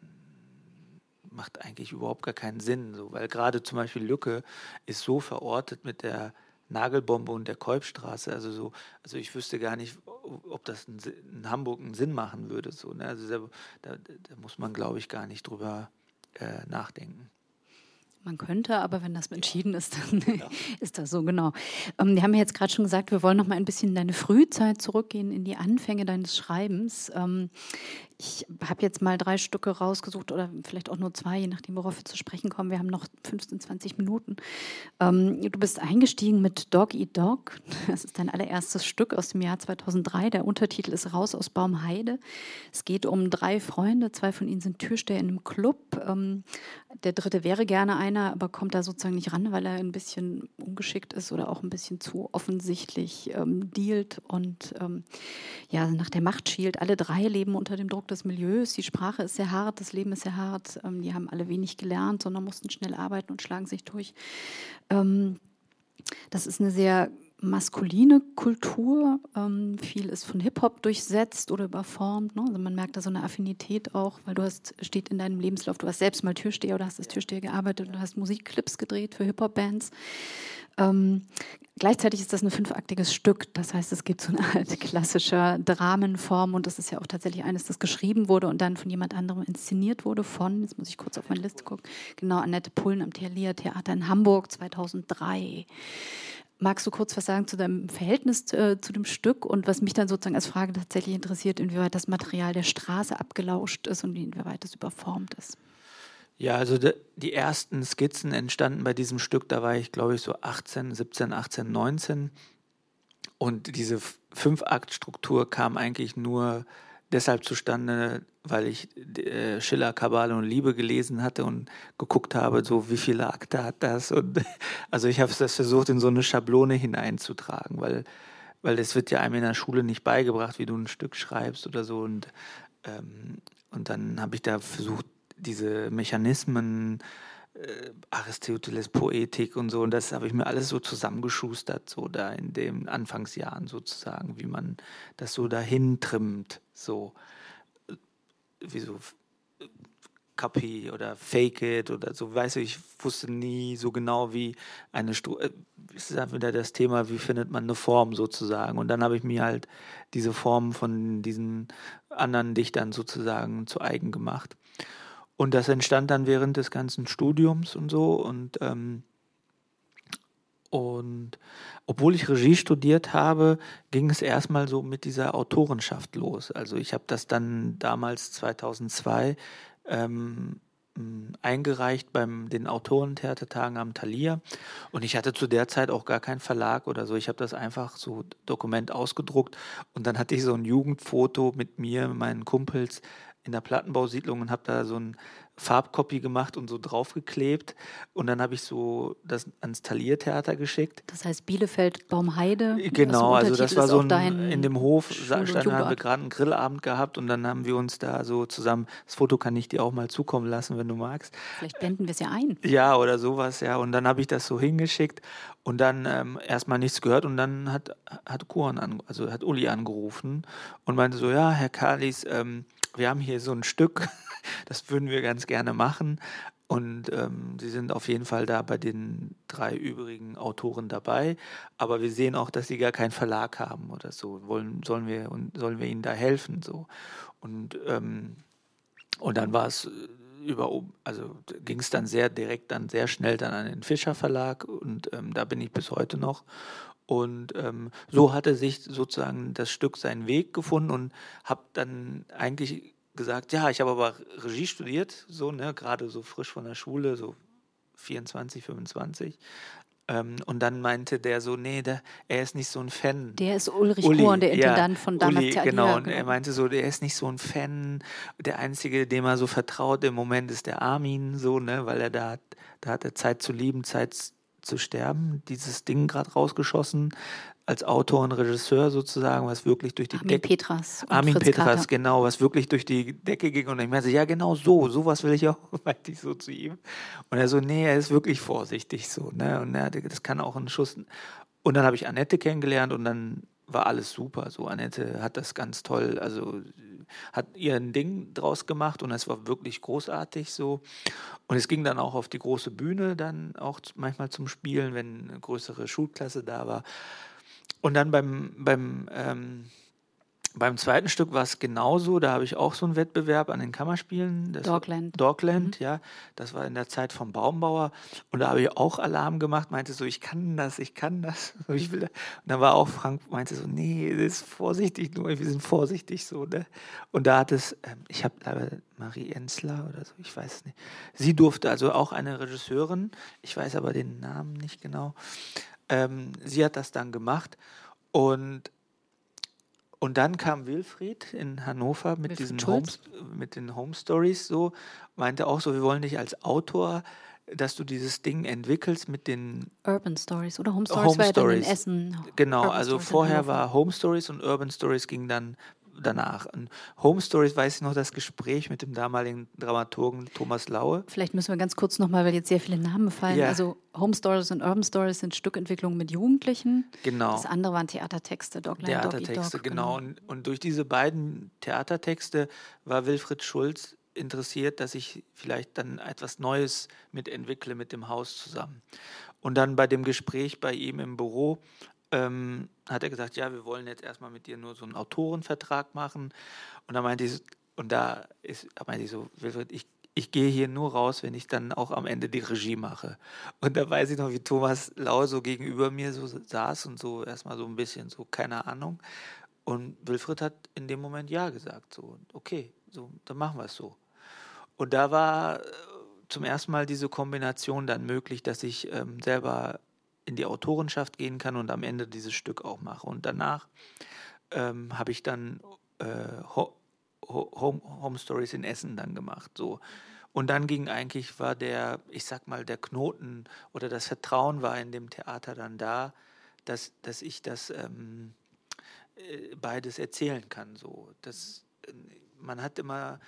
macht eigentlich überhaupt gar keinen Sinn. So, weil gerade zum Beispiel Lücke ist so verortet mit der Nagelbombe und der Kolbstraße. Also so, also ich wüsste gar nicht, ob das in, in Hamburg einen Sinn machen würde. So, ne? Also da, da, da muss man, glaube ich, gar nicht drüber äh, nachdenken. Man könnte, aber wenn das entschieden ist, dann ja. ist das so genau. Ähm, wir haben ja jetzt gerade schon gesagt, wir wollen noch mal ein bisschen in deine Frühzeit zurückgehen, in die Anfänge deines Schreibens. Ähm, ich habe jetzt mal drei Stücke rausgesucht oder vielleicht auch nur zwei, je nachdem, worauf wir zu sprechen kommen. Wir haben noch 15, 20 Minuten. Ähm, du bist eingestiegen mit Dog Eat Dog. Das ist dein allererstes Stück aus dem Jahr 2003. Der Untertitel ist Raus aus Baumheide. Es geht um drei Freunde. Zwei von ihnen sind Türsteher in einem Club. Ähm, der dritte wäre gerne einer, aber kommt da sozusagen nicht ran, weil er ein bisschen ungeschickt ist oder auch ein bisschen zu offensichtlich ähm, dealt und ähm, ja, nach der Macht schielt. Alle drei leben unter dem Druck des Milieus. Die Sprache ist sehr hart, das Leben ist sehr hart. Ähm, die haben alle wenig gelernt, sondern mussten schnell arbeiten und schlagen sich durch. Ähm, das ist eine sehr maskuline Kultur. Ähm, viel ist von Hip-Hop durchsetzt oder überformt. Ne? Also man merkt da so eine Affinität auch, weil du hast, steht in deinem Lebenslauf, du hast selbst mal Türsteher oder hast als Türsteher gearbeitet und du hast Musikclips gedreht für Hip-Hop-Bands. Ähm, gleichzeitig ist das ein fünfaktiges Stück. Das heißt, es gibt so eine Art klassischer Dramenform und das ist ja auch tatsächlich eines, das geschrieben wurde und dann von jemand anderem inszeniert wurde von, jetzt muss ich kurz auf meine Liste gucken, genau, Annette Pullen am Thalia Theater in Hamburg 2003. Magst du kurz was sagen zu deinem Verhältnis äh, zu dem Stück und was mich dann sozusagen als Frage tatsächlich interessiert, inwieweit das Material der Straße abgelauscht ist und inwieweit es überformt ist? Ja, also de, die ersten Skizzen entstanden bei diesem Stück, da war ich glaube ich so 18, 17, 18, 19 und diese Fünf-Akt-Struktur kam eigentlich nur deshalb zustande, weil ich äh, Schiller, Kabale und Liebe gelesen hatte und geguckt habe, so wie viele Akte hat das. Und also ich habe das versucht, in so eine Schablone hineinzutragen, weil, weil es wird ja einem in der Schule nicht beigebracht, wie du ein Stück schreibst oder so. Und, ähm, und dann habe ich da versucht, diese Mechanismen äh, Aristoteles Poetik und so. Und das habe ich mir alles so zusammengeschustert, so da in den Anfangsjahren sozusagen, wie man das so dahin trimmt, so wie so Copy oder Fake It oder so, weißt du, ich wusste nie so genau, wie eine Struktur, es ist einfach wieder das Thema, wie findet man eine Form sozusagen. Und dann habe ich mir halt diese Form von diesen anderen Dichtern sozusagen zu eigen gemacht. Und das entstand dann während des ganzen Studiums und so. Und, ähm, und obwohl ich Regie studiert habe, ging es erstmal so mit dieser Autorenschaft los. Also ich habe das dann damals 2002 ähm, eingereicht beim den Autorentheatertagen am Thalia und ich hatte zu der Zeit auch gar keinen Verlag oder so. Ich habe das einfach so Dokument ausgedruckt und dann hatte ich so ein Jugendfoto mit mir, meinen Kumpels in der Plattenbausiedlung und habe da so ein Farbcopy gemacht und so draufgeklebt. Und dann habe ich so das ans Taliertheater geschickt. Das heißt Bielefeld Baumheide. Genau, also das war so ein, in dem Hof, standen, haben wir gerade einen Grillabend gehabt und dann haben wir uns da so zusammen, das Foto kann ich dir auch mal zukommen lassen, wenn du magst. Vielleicht blenden wir es ja ein. Ja, oder sowas, ja. Und dann habe ich das so hingeschickt und dann ähm, erstmal nichts gehört und dann hat, hat Kuran, an, also hat Uli angerufen und meinte so, ja, Herr Kalis, ähm, wir haben hier so ein Stück, das würden wir ganz gerne machen. Und ähm, sie sind auf jeden Fall da bei den drei übrigen Autoren dabei. Aber wir sehen auch, dass sie gar keinen Verlag haben oder so. Wollen, sollen, wir, und sollen wir ihnen da helfen? So. Und, ähm, und dann war es über, also ging es dann sehr direkt, dann sehr schnell dann an den Fischer Verlag und ähm, da bin ich bis heute noch. Und ähm, so hatte sich sozusagen das Stück seinen Weg gefunden und habe dann eigentlich gesagt, ja, ich habe aber Regie studiert, so, ne, gerade so frisch von der Schule, so 24, 25. Ähm, und dann meinte der so, nee, der, er ist nicht so ein Fan. Der ist Ulrich Uli, Korn, der Intendant ja, von damals. Uli, genau, und er genau. meinte so, der ist nicht so ein Fan. Der Einzige, dem er so vertraut im Moment, ist der Armin, so, ne, weil er da, da hat er Zeit zu lieben, Zeit zu sterben, dieses Ding gerade rausgeschossen, als Autor und Regisseur sozusagen, was wirklich durch die Armin Decke. Petras. Armin Fritz Petras, Carter. genau, was wirklich durch die Decke ging. Und ich meinte, ja, genau so, sowas will ich auch, meinte ich so zu ihm. Und er so, nee, er ist wirklich vorsichtig so, ne? Und er, das kann auch ein Schuss. Und dann habe ich Annette kennengelernt und dann war alles super. So, Annette hat das ganz toll, also hat ihr ein Ding draus gemacht und es war wirklich großartig so. Und es ging dann auch auf die große Bühne, dann auch manchmal zum Spielen, wenn eine größere Schulklasse da war. Und dann beim, beim ähm, beim zweiten Stück war es genauso, da habe ich auch so einen Wettbewerb an den Kammerspielen. Das Dogland. Dogland, mhm. ja. Das war in der Zeit vom Baumbauer. Und da habe ich auch Alarm gemacht, meinte so, ich kann das, ich kann das. Ich will Und dann war auch Frank, meinte so, nee, das ist vorsichtig nur, wir sind vorsichtig so, ne? Und da hat es, ähm, ich habe Marie Ensler oder so, ich weiß nicht. Sie durfte, also auch eine Regisseurin, ich weiß aber den Namen nicht genau. Ähm, sie hat das dann gemacht und und dann kam Wilfried in Hannover mit diesen Home, mit den Home Stories so, meinte auch so, wir wollen dich als Autor, dass du dieses Ding entwickelst mit den Urban Stories oder Home Stories Home war Stories. in Essen. Genau, Urban also Stories vorher war Home Stories und Urban Stories ging dann danach. Und Home Stories weiß ich noch das Gespräch mit dem damaligen Dramaturgen Thomas Laue. Vielleicht müssen wir ganz kurz nochmal, weil jetzt sehr viele Namen fallen. Ja. Also Home Stories und Urban Stories sind Stückentwicklungen mit Jugendlichen. Genau. Das andere waren Theatertexte, Dogline, Theatertexte, Dog, genau. genau. Und, und durch diese beiden Theatertexte war Wilfried Schulz interessiert, dass ich vielleicht dann etwas Neues mitentwickle mit dem Haus zusammen. Und dann bei dem Gespräch bei ihm im Büro ähm, hat er gesagt, ja, wir wollen jetzt erstmal mit dir nur so einen Autorenvertrag machen. Und da meinte ich, und da ist, meinte ich so, ich, ich gehe hier nur raus, wenn ich dann auch am Ende die Regie mache. Und da weiß ich noch, wie Thomas Lau so gegenüber mir so saß und so erstmal so ein bisschen so, keine Ahnung. Und Wilfried hat in dem Moment Ja gesagt, so, okay, so, dann machen wir es so. Und da war äh, zum ersten Mal diese Kombination dann möglich, dass ich ähm, selber in die Autorenschaft gehen kann und am Ende dieses Stück auch mache. Und danach ähm, habe ich dann äh, Ho Home, Home Stories in Essen dann gemacht. So. Und dann ging eigentlich, war der, ich sag mal, der Knoten oder das Vertrauen war in dem Theater dann da, dass, dass ich das ähm, äh, beides erzählen kann. So. Das, äh, man hat immer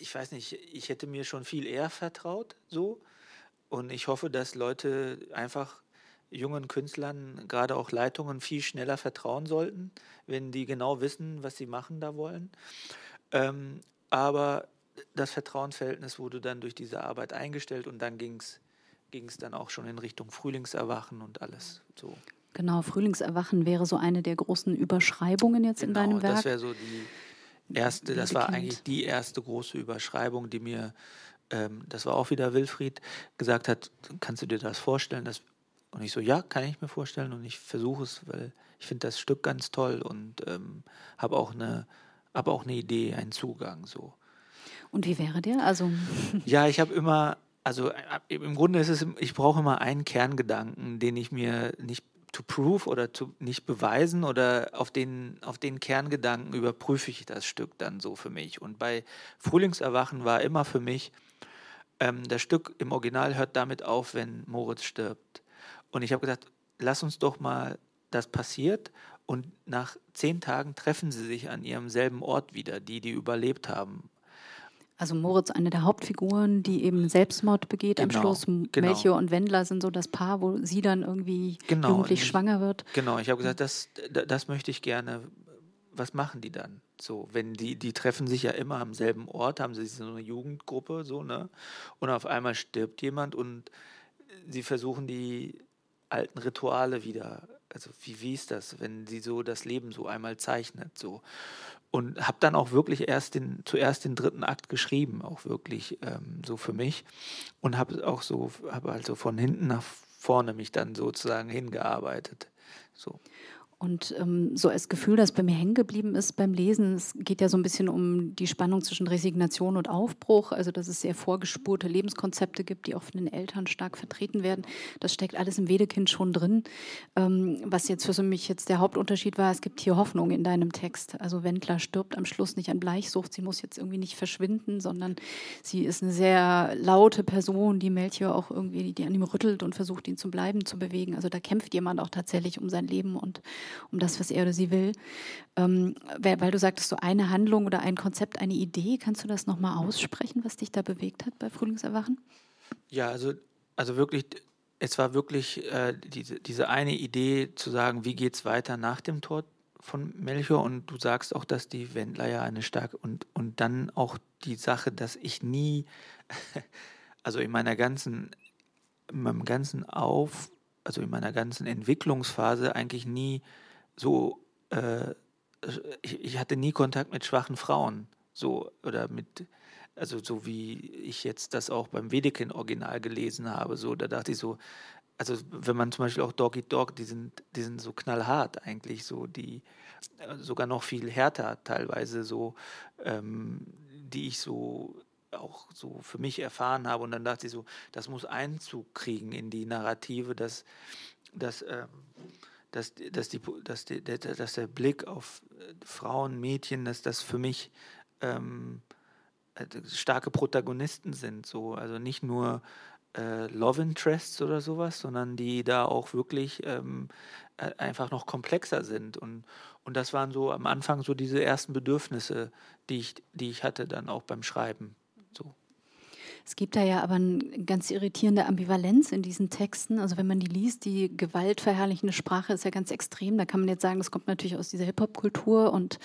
ich weiß nicht, ich hätte mir schon viel eher vertraut, so. Und ich hoffe, dass Leute einfach jungen Künstlern, gerade auch Leitungen, viel schneller vertrauen sollten, wenn die genau wissen, was sie machen da wollen. Ähm, aber das Vertrauensverhältnis wurde dann durch diese Arbeit eingestellt und dann ging es ging es dann auch schon in Richtung Frühlingserwachen und alles so. Genau, Frühlingserwachen wäre so eine der großen Überschreibungen jetzt genau, in deinem Werk. Das wäre so die erste, das war eigentlich die erste große Überschreibung, die mir, ähm, das war auch wieder Wilfried, gesagt hat, kannst du dir das vorstellen? Das, und ich so, ja, kann ich mir vorstellen und ich versuche es, weil ich finde das Stück ganz toll und ähm, habe auch eine, habe auch eine Idee, einen Zugang so. Und wie wäre der? Also ja, ich habe immer also äh, im Grunde ist es, ich brauche immer einen Kerngedanken, den ich mir nicht to prove oder to nicht beweisen oder auf den, auf den Kerngedanken überprüfe ich das Stück dann so für mich. Und bei Frühlingserwachen war immer für mich, ähm, das Stück im Original hört damit auf, wenn Moritz stirbt. Und ich habe gesagt, lass uns doch mal, das passiert und nach zehn Tagen treffen sie sich an ihrem selben Ort wieder, die, die überlebt haben. Also Moritz, eine der Hauptfiguren, die eben Selbstmord begeht genau, am Schluss. Genau. Melchior und Wendler sind so das Paar, wo sie dann irgendwie genau, jugendlich schwanger wird. Genau, ich habe gesagt, das, das möchte ich gerne. Was machen die dann? So, wenn die, die treffen sich ja immer am selben Ort, haben sie so eine Jugendgruppe, so, ne? Und auf einmal stirbt jemand und sie versuchen die alten Rituale wieder also wie, wie ist das, wenn sie so das Leben so einmal zeichnet, so. Und habe dann auch wirklich erst den, zuerst den dritten Akt geschrieben, auch wirklich ähm, so für mich. Und habe auch so, habe also von hinten nach vorne mich dann sozusagen hingearbeitet. So. Und ähm, so als Gefühl, das bei mir hängen geblieben ist beim Lesen, es geht ja so ein bisschen um die Spannung zwischen Resignation und Aufbruch, also dass es sehr vorgespurte Lebenskonzepte gibt, die auch von den Eltern stark vertreten werden. Das steckt alles im Wedekind schon drin. Ähm, was jetzt für mich jetzt der Hauptunterschied war, es gibt hier Hoffnung in deinem Text. Also Wendler stirbt am Schluss nicht an Bleichsucht, sie muss jetzt irgendwie nicht verschwinden, sondern sie ist eine sehr laute Person, die Melchior auch irgendwie, die an ihm rüttelt und versucht, ihn zum Bleiben zu bewegen. Also da kämpft jemand auch tatsächlich um sein Leben und um das, was er oder sie will. Ähm, weil du sagtest, so eine Handlung oder ein Konzept, eine Idee, kannst du das nochmal aussprechen, was dich da bewegt hat bei Frühlingserwachen? Ja, also, also wirklich, es war wirklich äh, diese, diese eine Idee zu sagen, wie geht es weiter nach dem Tod von Melchior und du sagst auch, dass die Wendler ja eine starke und, und dann auch die Sache, dass ich nie, also in meiner ganzen, in meinem ganzen Auf, also in meiner ganzen Entwicklungsphase eigentlich nie so, äh, ich, ich, hatte nie Kontakt mit schwachen Frauen, so, oder mit, also so wie ich jetzt das auch beim Wedekind-Original gelesen habe, so, da dachte ich so, also wenn man zum Beispiel auch Dog Eat Dog, die sind, die sind so knallhart eigentlich, so die äh, sogar noch viel härter teilweise, so, ähm, die ich so auch so für mich erfahren habe. Und dann dachte ich so, das muss Einzug kriegen in die Narrative, dass, dass ähm, dass, dass, die, dass, die, dass der Blick auf äh, Frauen, Mädchen, dass das für mich ähm, äh, starke Protagonisten sind. So. Also nicht nur äh, Love Interests oder sowas, sondern die da auch wirklich ähm, äh, einfach noch komplexer sind. Und, und das waren so am Anfang so diese ersten Bedürfnisse, die ich, die ich hatte dann auch beim Schreiben. So. Es gibt da ja aber eine ganz irritierende Ambivalenz in diesen Texten. Also wenn man die liest, die gewaltverherrlichende Sprache ist ja ganz extrem. Da kann man jetzt sagen, das kommt natürlich aus dieser Hip-Hop-Kultur und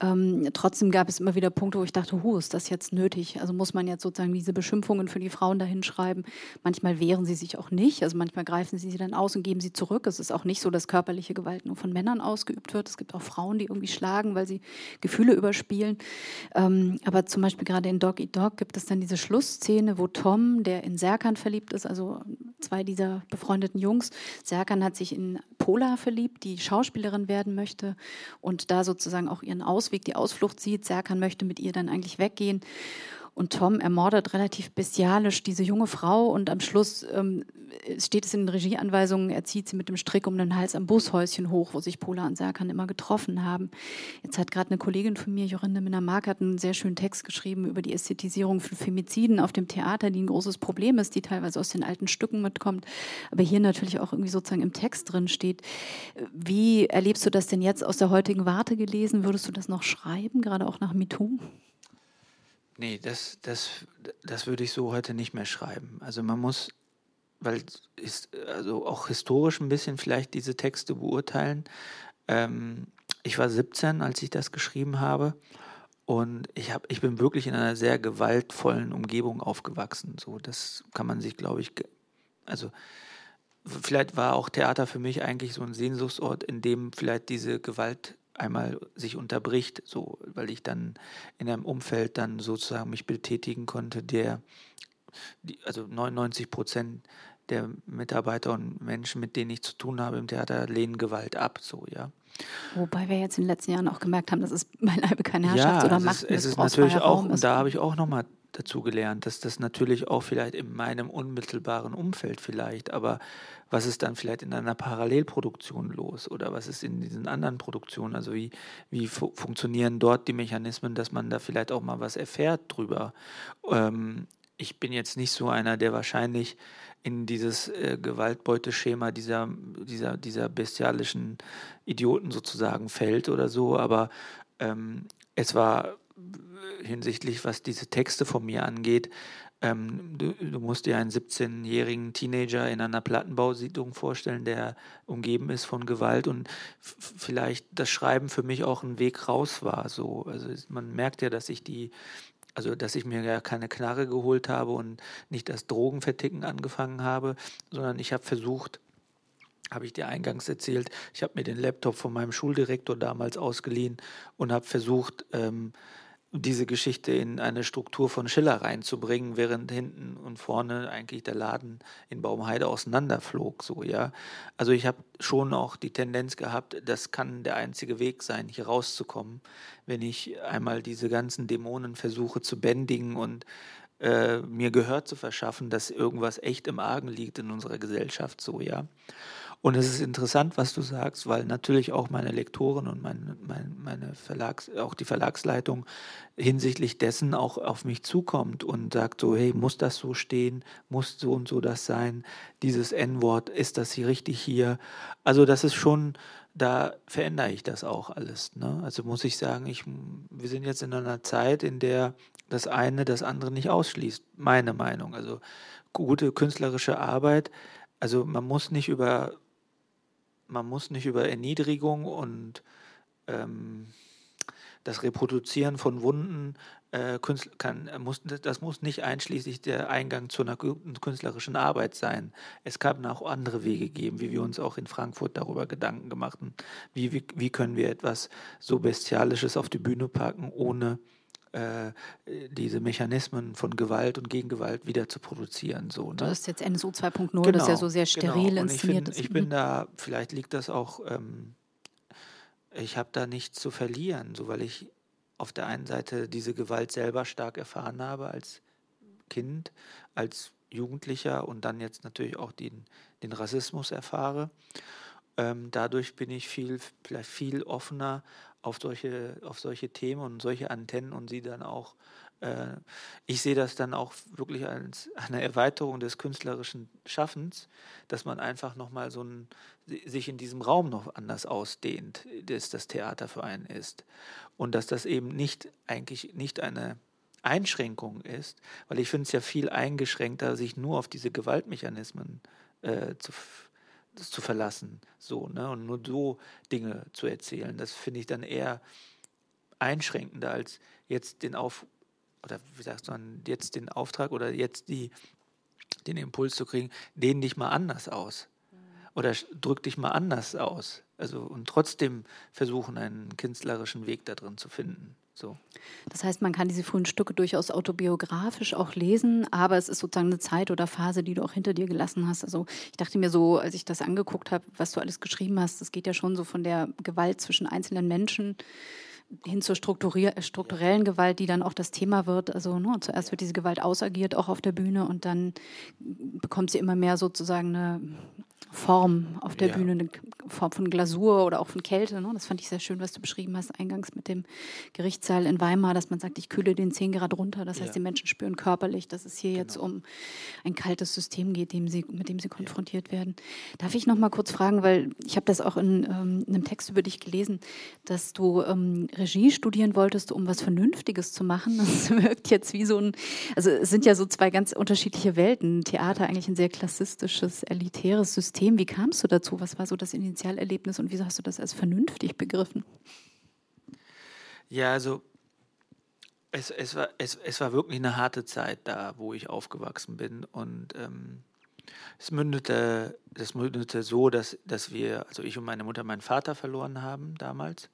ähm, trotzdem gab es immer wieder Punkte, wo ich dachte, hu, ist das jetzt nötig? Also muss man jetzt sozusagen diese Beschimpfungen für die Frauen dahin schreiben. Manchmal wehren sie sich auch nicht. Also manchmal greifen sie sie dann aus und geben sie zurück. Es ist auch nicht so, dass körperliche Gewalt nur von Männern ausgeübt wird. Es gibt auch Frauen, die irgendwie schlagen, weil sie Gefühle überspielen. Ähm, aber zum Beispiel gerade in Dog Eat Dog gibt es dann diese Schlussszene, Szene, wo Tom, der in Serkan verliebt ist, also zwei dieser befreundeten Jungs, Serkan hat sich in Pola verliebt, die Schauspielerin werden möchte und da sozusagen auch ihren Ausweg, die Ausflucht sieht. Serkan möchte mit ihr dann eigentlich weggehen. Und Tom ermordet relativ bestialisch diese junge Frau und am Schluss ähm, steht es in den Regieanweisungen, er zieht sie mit dem Strick um den Hals am Bushäuschen hoch, wo sich Pola und Serkan immer getroffen haben. Jetzt hat gerade eine Kollegin von mir, Jorinde Minnamark, hat einen sehr schönen Text geschrieben über die Ästhetisierung von Femiziden auf dem Theater, die ein großes Problem ist, die teilweise aus den alten Stücken mitkommt, aber hier natürlich auch irgendwie sozusagen im Text drin steht. Wie erlebst du das denn jetzt aus der heutigen Warte gelesen? Würdest du das noch schreiben, gerade auch nach MeToo? Nee, das, das, das würde ich so heute nicht mehr schreiben. Also man muss, weil ist, also auch historisch ein bisschen vielleicht diese Texte beurteilen. Ähm, ich war 17, als ich das geschrieben habe. Und ich, hab, ich bin wirklich in einer sehr gewaltvollen Umgebung aufgewachsen. So, das kann man sich, glaube ich, also vielleicht war auch Theater für mich eigentlich so ein Sehnsuchtsort, in dem vielleicht diese Gewalt einmal sich unterbricht, so, weil ich dann in einem Umfeld dann sozusagen mich betätigen konnte, der, die, also 99 Prozent der Mitarbeiter und Menschen, mit denen ich zu tun habe im Theater, lehnen Gewalt ab, so, ja. Wobei wir jetzt in den letzten Jahren auch gemerkt haben, dass es beileibe keine Herrschaft ja, oder Macht ist. Es ist natürlich auch, und da habe ich auch nochmal dazu gelernt, dass das natürlich auch vielleicht in meinem unmittelbaren Umfeld vielleicht, aber was ist dann vielleicht in einer Parallelproduktion los oder was ist in diesen anderen Produktionen, also wie, wie fu funktionieren dort die Mechanismen, dass man da vielleicht auch mal was erfährt drüber. Ähm, ich bin jetzt nicht so einer, der wahrscheinlich in dieses äh, Gewaltbeuteschema dieser, dieser, dieser bestialischen Idioten sozusagen fällt oder so, aber ähm, es war hinsichtlich, was diese Texte von mir angeht, ähm, du, du, musst dir einen 17-jährigen Teenager in einer Plattenbausiedlung vorstellen, der umgeben ist von Gewalt und vielleicht das Schreiben für mich auch ein Weg raus war. So, also man merkt ja, dass ich die, also dass ich mir ja keine Knarre geholt habe und nicht das Drogenverticken angefangen habe, sondern ich habe versucht, habe ich dir eingangs erzählt, ich habe mir den Laptop von meinem Schuldirektor damals ausgeliehen und habe versucht, ähm, diese Geschichte in eine Struktur von Schiller reinzubringen, während hinten und vorne eigentlich der Laden in Baumheide auseinanderflog, so, ja. Also ich habe schon auch die Tendenz gehabt, das kann der einzige Weg sein, hier rauszukommen, wenn ich einmal diese ganzen Dämonen versuche zu bändigen und äh, mir Gehör zu verschaffen, dass irgendwas echt im Argen liegt in unserer Gesellschaft, so, ja. Und es ist interessant, was du sagst, weil natürlich auch meine Lektoren und mein, mein, meine Verlags, auch die Verlagsleitung hinsichtlich dessen auch auf mich zukommt und sagt so, hey, muss das so stehen? Muss so und so das sein? Dieses N-Wort, ist das hier richtig hier? Also das ist schon, da verändere ich das auch alles. Ne? Also muss ich sagen, ich, wir sind jetzt in einer Zeit, in der das eine das andere nicht ausschließt, meine Meinung. Also gute künstlerische Arbeit, also man muss nicht über man muss nicht über Erniedrigung und ähm, das Reproduzieren von Wunden äh, kann, muss, das muss nicht einschließlich der Eingang zu einer künstlerischen Arbeit sein. Es kann auch andere Wege geben, wie wir uns auch in Frankfurt darüber Gedanken gemacht haben. Wie, wie, wie können wir etwas so Bestialisches auf die Bühne packen, ohne äh, diese Mechanismen von Gewalt und Gegengewalt wieder zu produzieren. So, ne? Das ist jetzt NSU 2.0, genau, das ist ja so sehr genau. steril genau. inszeniert. Ich, find, ich bin da, vielleicht liegt das auch, ähm, ich habe da nichts zu verlieren, so weil ich auf der einen Seite diese Gewalt selber stark erfahren habe als Kind, als Jugendlicher und dann jetzt natürlich auch den, den Rassismus erfahre. Ähm, dadurch bin ich viel, viel offener auf solche, auf solche Themen und solche Antennen und sie dann auch, äh, ich sehe das dann auch wirklich als eine Erweiterung des künstlerischen Schaffens, dass man einfach nochmal so ein, sich in diesem Raum noch anders ausdehnt, dass das Theater für einen ist. Und dass das eben nicht, eigentlich nicht eine Einschränkung ist, weil ich finde es ja viel eingeschränkter, sich nur auf diese Gewaltmechanismen äh, zu zu verlassen, so, ne? Und nur so Dinge zu erzählen. Das finde ich dann eher einschränkender als jetzt den Auf oder wie sagst du, jetzt den Auftrag oder jetzt die, den Impuls zu kriegen, dehn dich mal anders aus. Oder drück dich mal anders aus. Also und trotzdem versuchen, einen künstlerischen Weg da drin zu finden. So. Das heißt, man kann diese frühen Stücke durchaus autobiografisch auch lesen, aber es ist sozusagen eine Zeit oder Phase, die du auch hinter dir gelassen hast. Also ich dachte mir so, als ich das angeguckt habe, was du alles geschrieben hast, das geht ja schon so von der Gewalt zwischen einzelnen Menschen hin zur strukturellen Gewalt, die dann auch das Thema wird. Also ne, zuerst wird diese Gewalt ausagiert, auch auf der Bühne, und dann bekommt sie immer mehr sozusagen eine Form auf der ja. Bühne, eine Form von Glasur oder auch von Kälte. Ne? Das fand ich sehr schön, was du beschrieben hast, eingangs mit dem Gerichtssaal in Weimar, dass man sagt, ich kühle den 10 Grad runter. Das heißt, ja. die Menschen spüren körperlich, dass es hier genau. jetzt um ein kaltes System geht, dem sie, mit dem sie konfrontiert ja. werden. Darf ich noch mal kurz fragen, weil ich habe das auch in, ähm, in, einem Text über dich gelesen, dass du ähm, Regie studieren wolltest, um was Vernünftiges zu machen. Das wirkt jetzt wie so ein, also es sind ja so zwei ganz unterschiedliche Welten. Theater eigentlich ein sehr klassistisches, elitäres System. Wie kamst du dazu? Was war so das Initialerlebnis und wieso hast du das als vernünftig begriffen? Ja, also es, es, war, es, es war wirklich eine harte Zeit da, wo ich aufgewachsen bin. Und ähm, es mündete, das mündete so, dass, dass wir, also ich und meine Mutter meinen Vater verloren haben damals.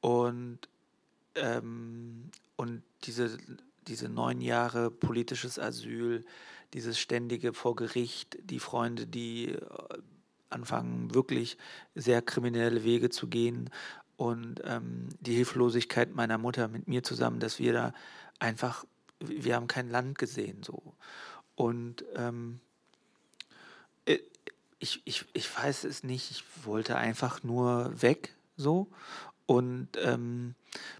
Und, ähm, und diese, diese neun Jahre politisches Asyl, dieses ständige vor Gericht, die Freunde, die äh, anfangen, wirklich sehr kriminelle Wege zu gehen und ähm, die Hilflosigkeit meiner Mutter mit mir zusammen, dass wir da einfach, wir haben kein Land gesehen so. Und ähm, äh, ich, ich, ich weiß es nicht, ich wollte einfach nur weg so und ähm,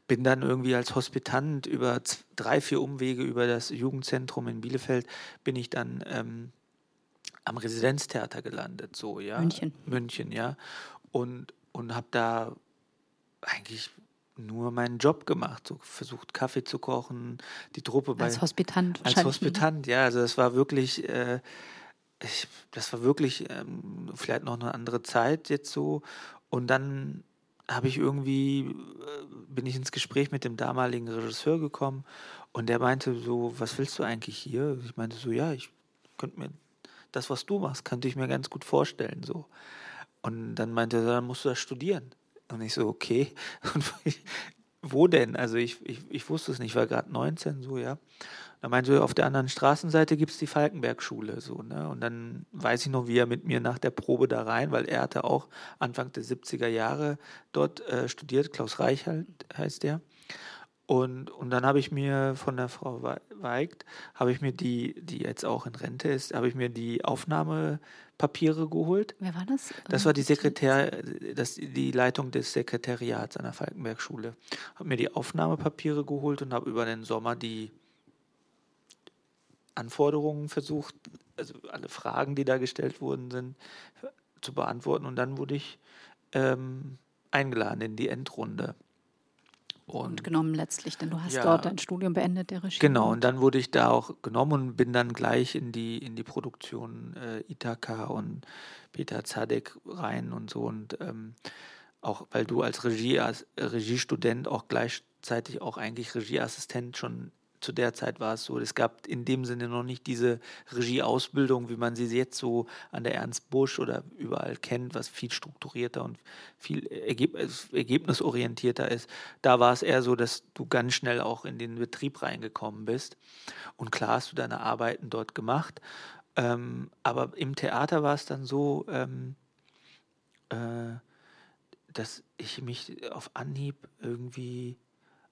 bin dann irgendwie als Hospitant über drei, vier Umwege über das Jugendzentrum in Bielefeld bin ich dann ähm, am Residenztheater gelandet, so, ja. München. München, ja. Und, und habe da eigentlich nur meinen Job gemacht, so versucht Kaffee zu kochen, die Truppe bei als Hospitant als Hospitant, ja, also das war wirklich äh, ich, das war wirklich ähm, vielleicht noch eine andere Zeit jetzt so und dann habe ich irgendwie äh, bin ich ins Gespräch mit dem damaligen Regisseur gekommen und der meinte so, was willst du eigentlich hier? Ich meinte so, ja, ich könnte mir das, was du machst, könnte ich mir ganz gut vorstellen so. Und dann meinte er, dann musst du das studieren. Und ich so, okay. Und wo denn? Also ich, ich, ich wusste es nicht, ich war gerade 19, so, ja. Dann meinte er, auf der anderen Straßenseite gibt es die Falkenberg-Schule, so, ne. Und dann weiß ich noch, wie er mit mir nach der Probe da rein, weil er hatte auch Anfang der 70er Jahre dort äh, studiert, Klaus Reichelt heißt der. Und, und dann habe ich mir von der Frau Weigt, habe ich mir die, die jetzt auch in Rente ist, habe ich mir die Aufnahmepapiere geholt. Wer war das? Das war die Sekretär, das, die Leitung des Sekretariats an der Falkenberg-Schule. Habe mir die Aufnahmepapiere geholt und habe über den Sommer die Anforderungen versucht, also alle Fragen, die da gestellt wurden, sind zu beantworten. Und dann wurde ich ähm, eingeladen in die Endrunde. Und genommen letztlich, denn du hast ja, dort dein Studium beendet, der Regie. Genau, und dann wurde ich da auch genommen und bin dann gleich in die, in die Produktion äh, Ithaka und Peter Zadek rein und so. Und ähm, auch weil du als Regie, als Regiestudent auch gleichzeitig auch eigentlich Regieassistent schon zu der Zeit war es so, es gab in dem Sinne noch nicht diese Regieausbildung, wie man sie jetzt so an der Ernst Busch oder überall kennt, was viel strukturierter und viel ergeb ergebnisorientierter ist. Da war es eher so, dass du ganz schnell auch in den Betrieb reingekommen bist. Und klar hast du deine Arbeiten dort gemacht. Ähm, aber im Theater war es dann so, ähm, äh, dass ich mich auf Anhieb irgendwie,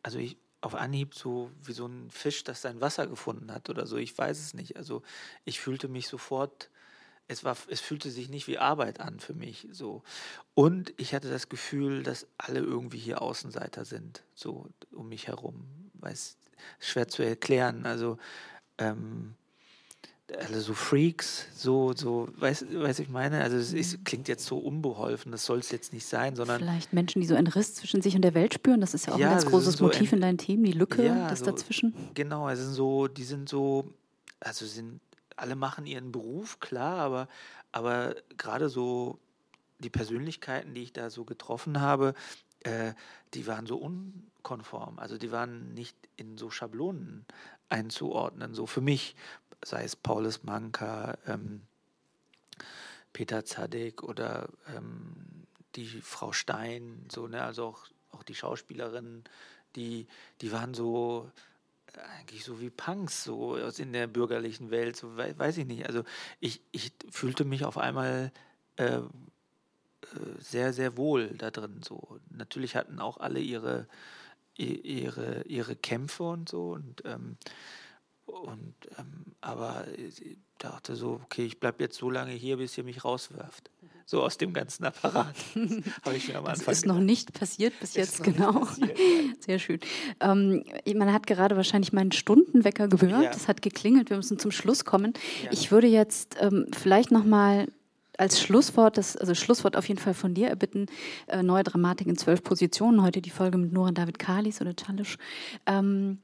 also ich, auf Anhieb so wie so ein Fisch, das sein Wasser gefunden hat oder so. Ich weiß es nicht. Also ich fühlte mich sofort, es war, es fühlte sich nicht wie Arbeit an für mich. So. Und ich hatte das Gefühl, dass alle irgendwie hier Außenseiter sind, so um mich herum. Weiß, schwer zu erklären. Also ähm, alle so Freaks, so, so, weiß, weiß ich meine, also es ist, klingt jetzt so unbeholfen, das soll es jetzt nicht sein, sondern. Vielleicht Menschen, die so einen Riss zwischen sich und der Welt spüren, das ist ja auch ja, ein ganz großes so Motiv ein, in deinen Themen, die Lücke, ja, das so, dazwischen. Genau, also so, die sind so, also sind, alle machen ihren Beruf, klar, aber, aber gerade so die Persönlichkeiten, die ich da so getroffen habe, äh, die waren so unkonform, also die waren nicht in so Schablonen einzuordnen, so für mich sei es Paulus Manka, ähm, Peter Zadek oder ähm, die Frau Stein, so, ne, also auch, auch die Schauspielerinnen, die, die waren so äh, eigentlich so wie Punks, so aus in der bürgerlichen Welt, so weiß ich nicht. Also ich, ich fühlte mich auf einmal äh, äh, sehr, sehr wohl da drin. So. Natürlich hatten auch alle ihre, ihre, ihre Kämpfe und so. Und ähm, und, ähm, aber ich dachte so, okay, ich bleibe jetzt so lange hier, bis ihr mich rauswirft. So aus dem ganzen Apparat. Habe ich mir am Anfang. Das ist noch nicht passiert bis jetzt, genau. Passiert, Sehr schön. Ähm, man hat gerade wahrscheinlich meinen Stundenwecker gehört. Ja. Das hat geklingelt. Wir müssen zum Schluss kommen. Ja. Ich würde jetzt ähm, vielleicht nochmal als Schlusswort, das, also Schlusswort auf jeden Fall von dir erbitten, äh, neue Dramatik in zwölf Positionen. Heute die Folge mit Nora David Kalis oder Chalisch. Ähm,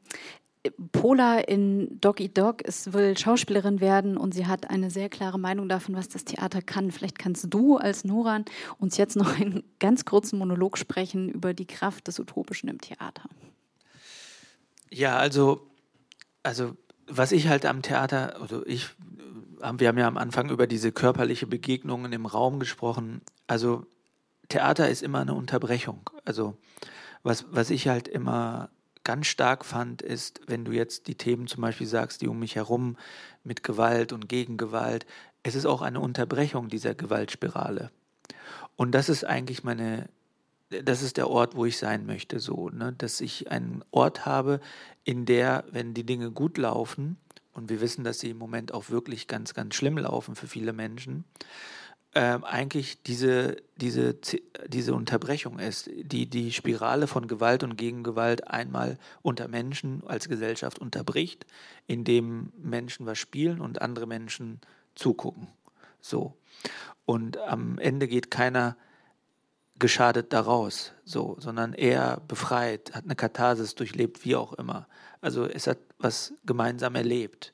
Pola in Dog Eat Dog ist, will Schauspielerin werden und sie hat eine sehr klare Meinung davon, was das Theater kann. Vielleicht kannst du als Noran uns jetzt noch einen ganz kurzen Monolog sprechen über die Kraft des Utopischen im Theater. Ja, also, also was ich halt am Theater, also ich, wir haben ja am Anfang über diese körperliche Begegnungen im Raum gesprochen. Also Theater ist immer eine Unterbrechung. Also was, was ich halt immer ganz stark fand, ist, wenn du jetzt die Themen zum Beispiel sagst, die um mich herum mit Gewalt und Gegengewalt, es ist auch eine Unterbrechung dieser Gewaltspirale. Und das ist eigentlich meine, das ist der Ort, wo ich sein möchte, so, ne? dass ich einen Ort habe, in der, wenn die Dinge gut laufen, und wir wissen, dass sie im Moment auch wirklich ganz, ganz schlimm laufen für viele Menschen, ähm, eigentlich diese, diese, diese Unterbrechung ist, die die Spirale von Gewalt und Gegengewalt einmal unter Menschen als Gesellschaft unterbricht, indem Menschen was spielen und andere Menschen zugucken. So. Und am Ende geht keiner geschadet daraus, so, sondern er befreit, hat eine Katharsis durchlebt, wie auch immer. Also es hat was gemeinsam erlebt.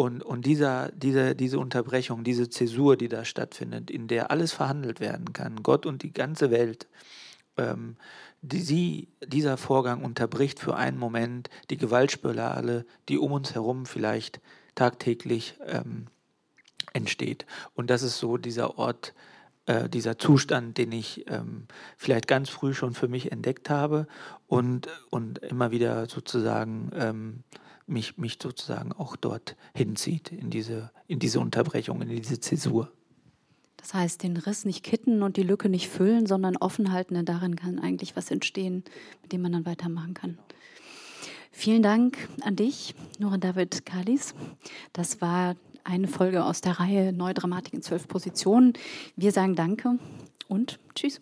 Und, und dieser, diese, diese Unterbrechung, diese Zäsur, die da stattfindet, in der alles verhandelt werden kann, Gott und die ganze Welt, ähm, die sie, dieser Vorgang unterbricht für einen Moment die Gewaltspirale, die um uns herum vielleicht tagtäglich ähm, entsteht. Und das ist so dieser Ort, äh, dieser Zustand, den ich ähm, vielleicht ganz früh schon für mich entdeckt habe und, und immer wieder sozusagen ähm, mich, mich sozusagen auch dort hinzieht, in diese, in diese Unterbrechung, in diese Zäsur. Das heißt, den Riss nicht kitten und die Lücke nicht füllen, sondern offen halten, denn darin kann eigentlich was entstehen, mit dem man dann weitermachen kann. Vielen Dank an dich, Nora David Kalis. Das war eine Folge aus der Reihe Neue Dramatik in zwölf Positionen. Wir sagen Danke und Tschüss.